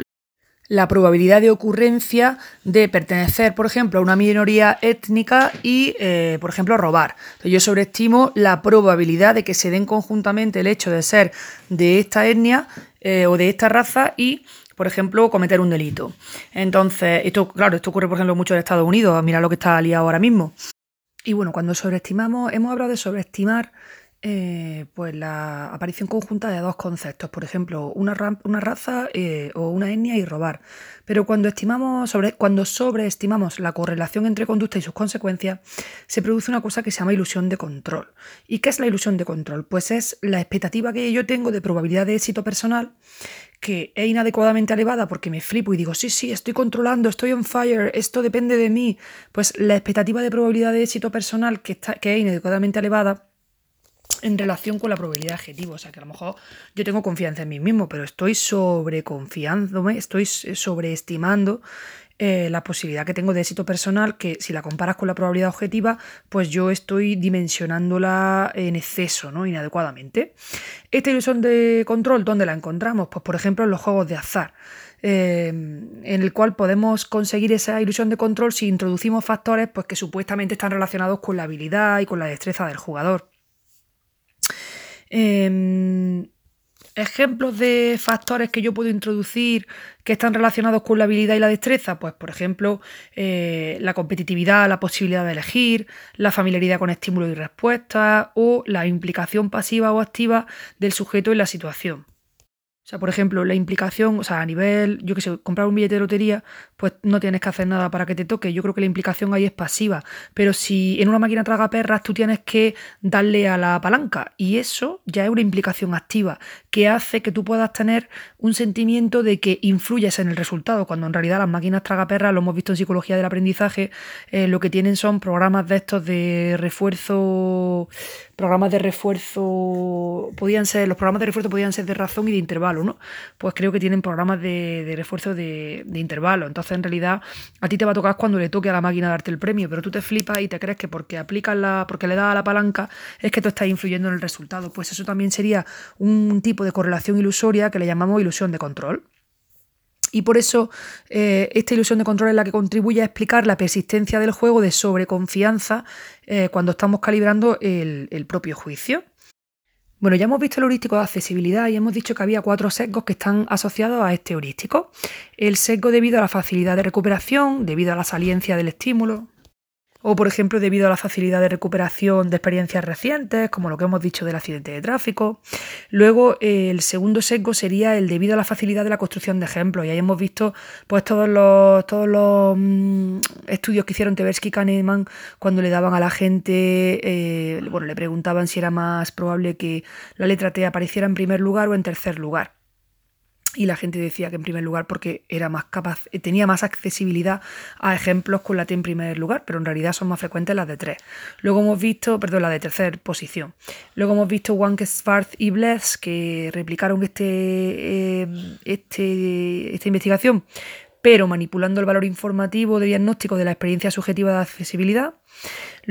la probabilidad de ocurrencia de pertenecer, por ejemplo, a una minoría étnica y, eh, por ejemplo, robar. yo sobreestimo la probabilidad de que se den conjuntamente el hecho de ser de esta etnia eh, o de esta raza y, por ejemplo, cometer un delito. Entonces, esto, claro, esto ocurre, por ejemplo, mucho en Estados Unidos. Mira lo que está aliado ahora mismo. Y bueno, cuando sobreestimamos, hemos hablado de sobreestimar eh, pues la aparición conjunta de dos conceptos, por ejemplo, una, raza eh, o una etnia y robar. Pero cuando, estimamos sobre, cuando sobreestimamos la correlación entre conducta y sus consecuencias, se produce una cosa que se llama ilusión de control. ¿Y qué es la ilusión de control? Pues es la expectativa que yo tengo de probabilidad de éxito personal que es inadecuadamente elevada porque me flipo y digo, sí, sí, estoy controlando, estoy on fire, esto depende de mí. Pues la expectativa de probabilidad de éxito personal que, está, que es inadecuadamente elevada en relación con la probabilidad de objetivo. O sea, que a lo mejor yo tengo confianza en mí mismo, pero estoy sobreconfiándome, estoy sobreestimando eh, la posibilidad que tengo de éxito personal, que si la comparas con la probabilidad objetiva, pues yo estoy dimensionándola en exceso, ¿no? Inadecuadamente. Esta ilusión de control, ¿dónde la encontramos? Pues por ejemplo en los juegos de azar. Eh, en el cual podemos conseguir esa ilusión de control si introducimos factores pues, que supuestamente están relacionados con la habilidad y con la destreza del jugador. Em, ejemplos de factores que yo puedo introducir que están relacionados con la habilidad y la destreza, pues por ejemplo eh, la competitividad, la posibilidad de elegir, la familiaridad con estímulos y respuestas o la implicación pasiva o activa del sujeto en la situación. O sea, por ejemplo, la implicación, o sea, a nivel, yo qué sé, comprar un billete de lotería, pues no tienes que hacer nada para que te toque. Yo creo que la implicación ahí es pasiva. Pero si en una máquina traga perras tú tienes que darle a la palanca, y eso ya es una implicación activa, que hace que tú puedas tener un sentimiento de que influyes en el resultado, cuando en realidad las máquinas traga perras, lo hemos visto en psicología del aprendizaje, eh, lo que tienen son programas de estos de refuerzo, programas de refuerzo, podían ser, los programas de refuerzo podían ser de razón y de intervalo pues creo que tienen programas de, refuerzo de, intervalo. Entonces, en realidad, a ti te va a tocar cuando le toque a la máquina darte el premio, pero tú te flipas y te crees que porque aplicas la, porque le das a la palanca, es que tú estás influyendo en el resultado. Pues eso también sería un tipo de correlación ilusoria que le llamamos ilusión de control. Y por eso eh, esta ilusión de control es la que contribuye a explicar la persistencia del juego de sobreconfianza eh, cuando estamos calibrando el propio juicio. Bueno, ya hemos visto el heurístico de accesibilidad y hemos dicho que había cuatro sesgos que están asociados a este heurístico. El sesgo debido a la facilidad de recuperación, debido a la saliencia del estímulo, o, por ejemplo, debido a la facilidad de recuperación de experiencias recientes, como lo que hemos dicho del accidente de tráfico. Luego, el segundo sesgo sería el debido a la facilidad de la construcción de ejemplos. Y ahí hemos visto pues, todos los, todos los mm, estudios que hicieron Tversky y Kahneman cuando le daban a la gente, eh, bueno, le preguntaban si era más probable que la letra T apareciera en primer lugar o en tercer lugar y la gente decía que en primer lugar porque era más capaz, eh, tenía más accesibilidad a ejemplos con la T en primer lugar, pero en realidad son más frecuentes las de tres. Luego hemos visto, perdón, la de tercera posición. Luego hemos visto Wanke, Schwartz y Bless que replicaron este, eh, este, esta investigación, pero manipulando el valor informativo de diagnóstico de la experiencia subjetiva de accesibilidad.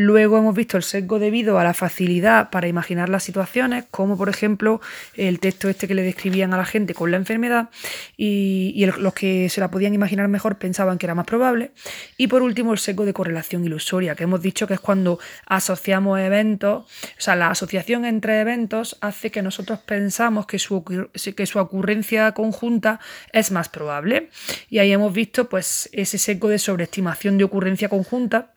Luego hemos visto el sesgo debido a la facilidad para imaginar las situaciones, como por ejemplo el texto este que le describían a la gente con la enfermedad y, los que se la podían imaginar mejor pensaban que era más probable. Y por último el sesgo de correlación ilusoria, que hemos dicho que es cuando asociamos eventos, o sea, la asociación entre eventos hace que nosotros pensamos que su, que su ocurrencia conjunta es más probable. Y ahí hemos visto pues ese sesgo de sobreestimación de ocurrencia conjunta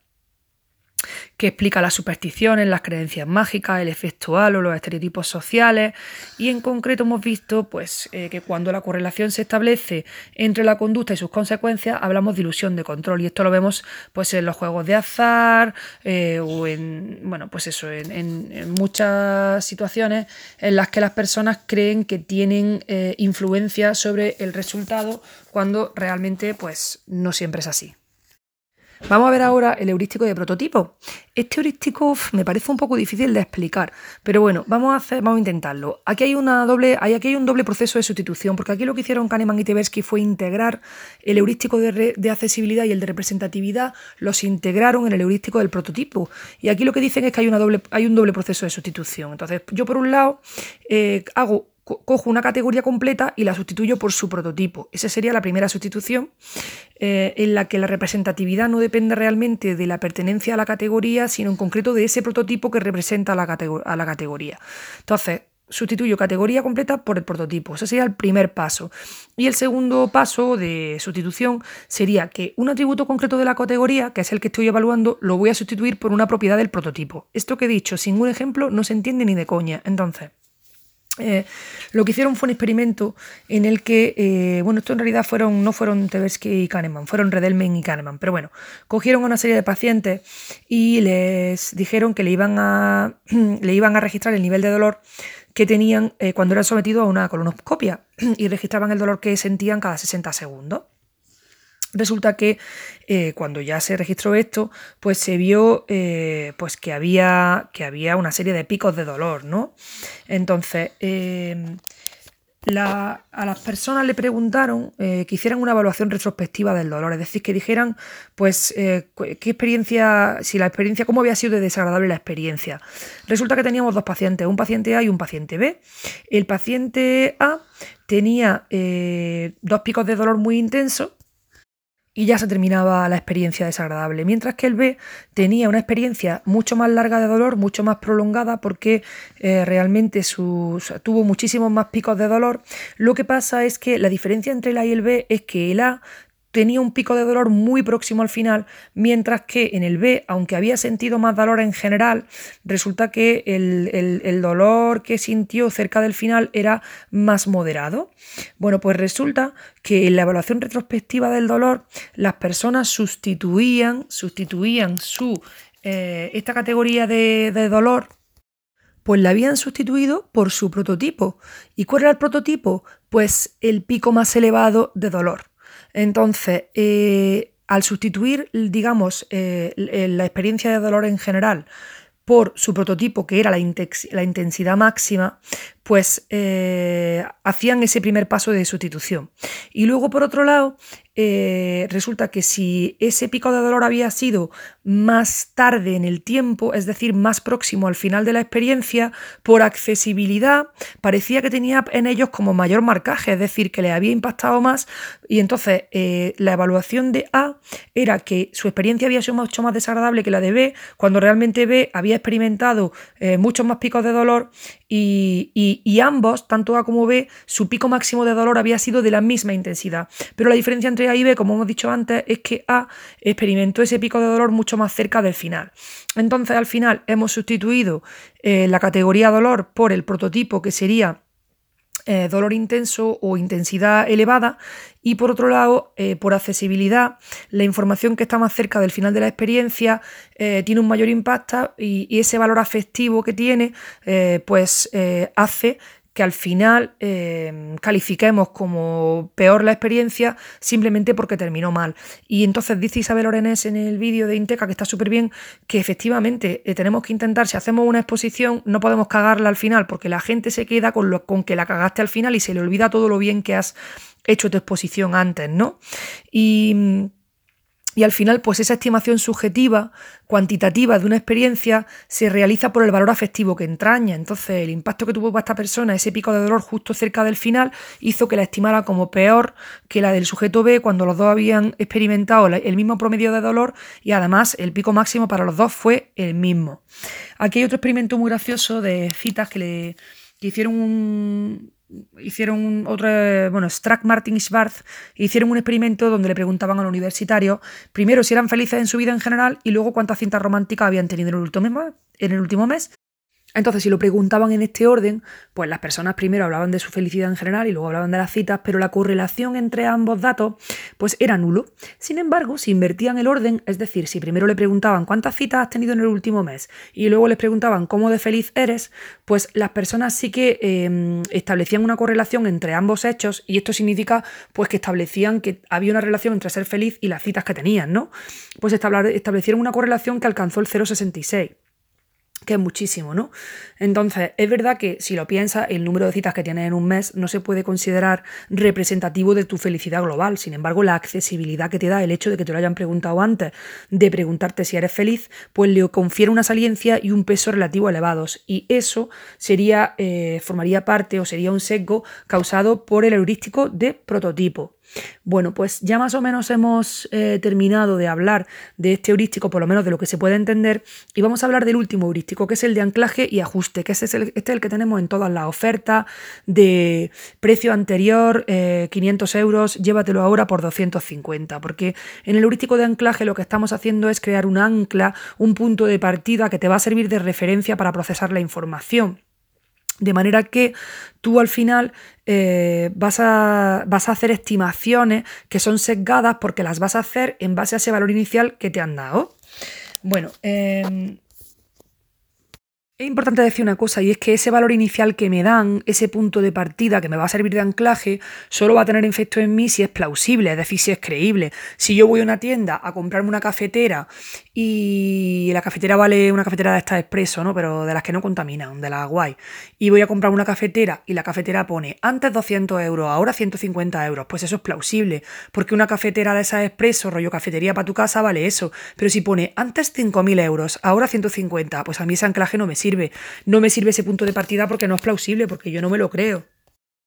que explica las supersticiones, las creencias mágicas, el efecto halo, los estereotipos sociales y en concreto hemos visto pues, eh, que cuando la correlación se establece entre la conducta y sus consecuencias hablamos de ilusión de control y esto lo vemos pues, en los juegos de azar eh, o en, bueno, pues eso, en, muchas situaciones en las que las personas creen que tienen eh, influencia sobre el resultado cuando realmente pues, no siempre es así. Vamos a ver ahora el heurístico de prototipo. Este heurístico me parece un poco difícil de explicar, pero bueno, vamos a hacer, vamos a intentarlo. Aquí hay una doble, aquí hay un doble proceso de sustitución, porque aquí lo que hicieron Kahneman y Tversky fue integrar el heurístico de, de, accesibilidad y el de representatividad, los integraron en el heurístico del prototipo. Y aquí lo que dicen es que hay, una doble, hay un doble proceso de sustitución. Entonces, yo por un lado eh, hago cojo una categoría completa y la sustituyo por su prototipo. Esa sería la primera sustitución eh, en la que la representatividad no depende realmente de la pertenencia a la categoría, sino en concreto de ese prototipo que representa a la, a la categoría. Entonces, sustituyo categoría completa por el prototipo. Ese sería el primer paso. Y el segundo paso de sustitución sería que un atributo concreto de la categoría, que es el que estoy evaluando, lo voy a sustituir por una propiedad del prototipo. Esto que he dicho, sin un ejemplo, no se entiende ni de coña. Entonces, eh, lo que hicieron fue un experimento en el que, eh, bueno, esto en realidad fueron, no fueron Tversky y Kahneman, fueron Redelman y Kahneman, pero bueno, cogieron a una serie de pacientes y les dijeron que le iban a, le iban a registrar el nivel de dolor que tenían eh, cuando eran sometidos a una colonoscopia y registraban el dolor que sentían cada 60 segundos. Resulta que eh, cuando ya se registró esto, pues se vio eh, pues que, había, que había una serie de picos de dolor, ¿no? Entonces, eh, a las personas le preguntaron que hicieran una evaluación retrospectiva del dolor, es decir, que dijeran, pues, qué experiencia, si la experiencia, cómo había sido de desagradable la experiencia. Resulta que teníamos dos pacientes, un paciente A y un paciente B. El paciente A tenía dos picos de dolor muy intensos y ya se terminaba la experiencia desagradable. Mientras que el B tenía una experiencia mucho más larga de dolor, mucho más prolongada, porque eh, realmente tuvo muchísimos más picos de dolor. Lo que pasa es que la diferencia entre el A y el B es que el A tenía un pico de dolor muy próximo al final, mientras que en el B, aunque había sentido más dolor en general, resulta que el, dolor que sintió cerca del final era más moderado. Bueno, pues resulta que en la evaluación retrospectiva del dolor, las personas sustituían, sustituían su, eh, esta categoría de, de dolor pues la habían sustituido por su prototipo. ¿Y cuál era el prototipo? Pues el pico más elevado de dolor. Entonces, eh, al sustituir, digamos, eh, la experiencia de dolor en general por su prototipo, que era la, intensidad máxima, pues eh, hacían ese primer paso de sustitución. Y luego, por otro lado, eh, resulta que si ese pico de dolor había sido más tarde en el tiempo, es decir, más próximo al final de la experiencia, por accesibilidad, parecía que tenía en ellos como mayor marcaje, es decir, que le había impactado más. Y entonces eh, la evaluación de A era que su experiencia había sido mucho más desagradable que la de B, cuando realmente B había experimentado eh, muchos más picos de dolor y, y ambos, tanto A como B, su pico máximo de dolor había sido de la misma intensidad. Pero la diferencia entre A y B, como hemos dicho antes, es que A experimentó ese pico de dolor mucho más cerca del final. Entonces, al final hemos sustituido eh, la categoría dolor por el prototipo que sería eh, dolor intenso o intensidad elevada y por otro lado, eh, por accesibilidad, la información que está más cerca del final de la experiencia tiene un mayor impacto y, y, ese valor afectivo que tiene pues hace que al final eh, califiquemos como peor la experiencia simplemente porque terminó mal. Y entonces dice Isabel Orenés en el vídeo de Inteca, que está súper bien, que efectivamente eh, tenemos que intentar, si hacemos una exposición, no podemos cagarla al final, porque la gente se queda con, lo, con que la cagaste al final y se le olvida todo lo bien que has hecho tu exposición antes, ¿no? Y y al final, pues esa estimación subjetiva, cuantitativa de una experiencia se realiza por el valor afectivo que entraña. Entonces, el impacto que tuvo para esta persona, ese pico de dolor justo cerca del final, hizo que la estimara como peor que la del sujeto B cuando los dos habían experimentado el mismo promedio de dolor y además el pico máximo para los dos fue el mismo. Aquí hay otro experimento muy gracioso de citas que le que hicieron un, hicieron otro, bueno, Strack, Martin y Schwartz hicieron un experimento donde le preguntaban a los universitarios primero si eran felices en su vida en general y luego cuántas cintas románticas habían tenido en el último mes, en el último mes entonces, si lo preguntaban en este orden, pues las personas primero hablaban de su felicidad en general y luego hablaban de las citas, pero la correlación entre ambos datos pues era nulo. Sin embargo, si invertían el orden, es decir, si primero le preguntaban cuántas citas has tenido en el último mes y luego les preguntaban cómo de feliz eres, pues las personas sí que em, establecían una correlación entre ambos hechos y esto significa pues que establecían que había una relación entre ser feliz y las citas que tenían, ¿no? Pues establecieron una correlación que alcanzó el 0,66 que es muchísimo, ¿no? Entonces, es verdad que si lo piensas, el número de citas que tienes en un mes no se puede considerar representativo de tu felicidad global. Sin embargo, la accesibilidad que te da el hecho de que te lo hayan preguntado antes, de preguntarte si eres feliz, pues le confiere una saliencia y un peso relativo elevados. Y eso sería, eh, formaría parte o sería un sesgo causado por el heurístico de prototipo. Bueno, pues ya más o menos hemos eh, terminado de hablar de este heurístico, por lo menos de lo que se puede entender, y vamos a hablar del último heurístico, que es el de anclaje y ajuste, que este es el, que tenemos en todas las ofertas de precio anterior, 500 eh, euros, llévatelo ahora por 250, porque en el heurístico de anclaje lo que estamos haciendo es crear un ancla, un punto de partida que te va a servir de referencia para procesar la información. De manera que tú al final eh, vas, a, vas, a, hacer estimaciones que son sesgadas porque las vas a hacer en base a ese valor inicial que te han dado. Bueno, eh, es importante decir una cosa y es que ese valor inicial que me dan, ese punto de partida que me va a servir de anclaje, solo va a tener efecto en mí si es plausible, es decir, si es creíble. Si yo voy a una tienda a comprarme una cafetera y la cafetera vale una cafetera de estas expreso, ¿no? Pero de las que no contaminan, de las guay. Y voy a comprar una cafetera y la cafetera pone antes 200 euros, ahora 150 euros. Pues eso es plausible, porque una cafetera de esas expreso, rollo cafetería para tu casa, vale eso. Pero si pone antes 5.000 euros, ahora 150, pues a mí ese anclaje no me sirve. No me sirve ese punto de partida porque no es plausible, porque yo no me lo creo.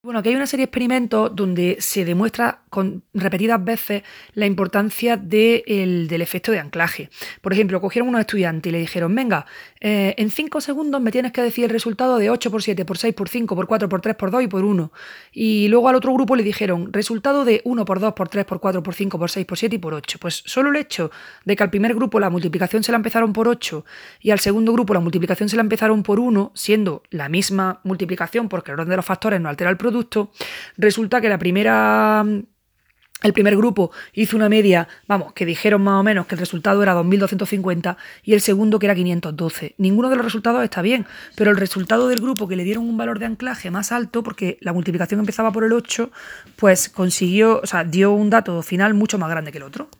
Bueno, aquí hay una serie de experimentos donde se demuestra con repetidas veces la importancia del efecto de anclaje. Por ejemplo, cogieron unos estudiantes y le dijeron, venga, eh, en 5 segundos me tienes que decir el resultado de 8 por 7, por 6, por 5, por 4, por 3, por 2 y por 1. Y luego al otro grupo le dijeron, resultado de 1 por 2, por 3, por 4, por 5, por 6, por 7 y por 8. Pues solo el hecho de que al primer grupo la multiplicación se la empezaron por 8 y al segundo grupo la multiplicación se la empezaron por 1, siendo la misma multiplicación porque el orden de los factores no altera el producto, resulta que la primera el primer grupo hizo una media, vamos, que dijeron más o menos que el resultado era 2.250 y el segundo que era 512. Ninguno de los resultados está bien, pero el resultado del grupo que le dieron un valor de anclaje más alto, porque la multiplicación empezaba por el 8, pues consiguió, o sea, dio un dato final mucho más grande que el otro.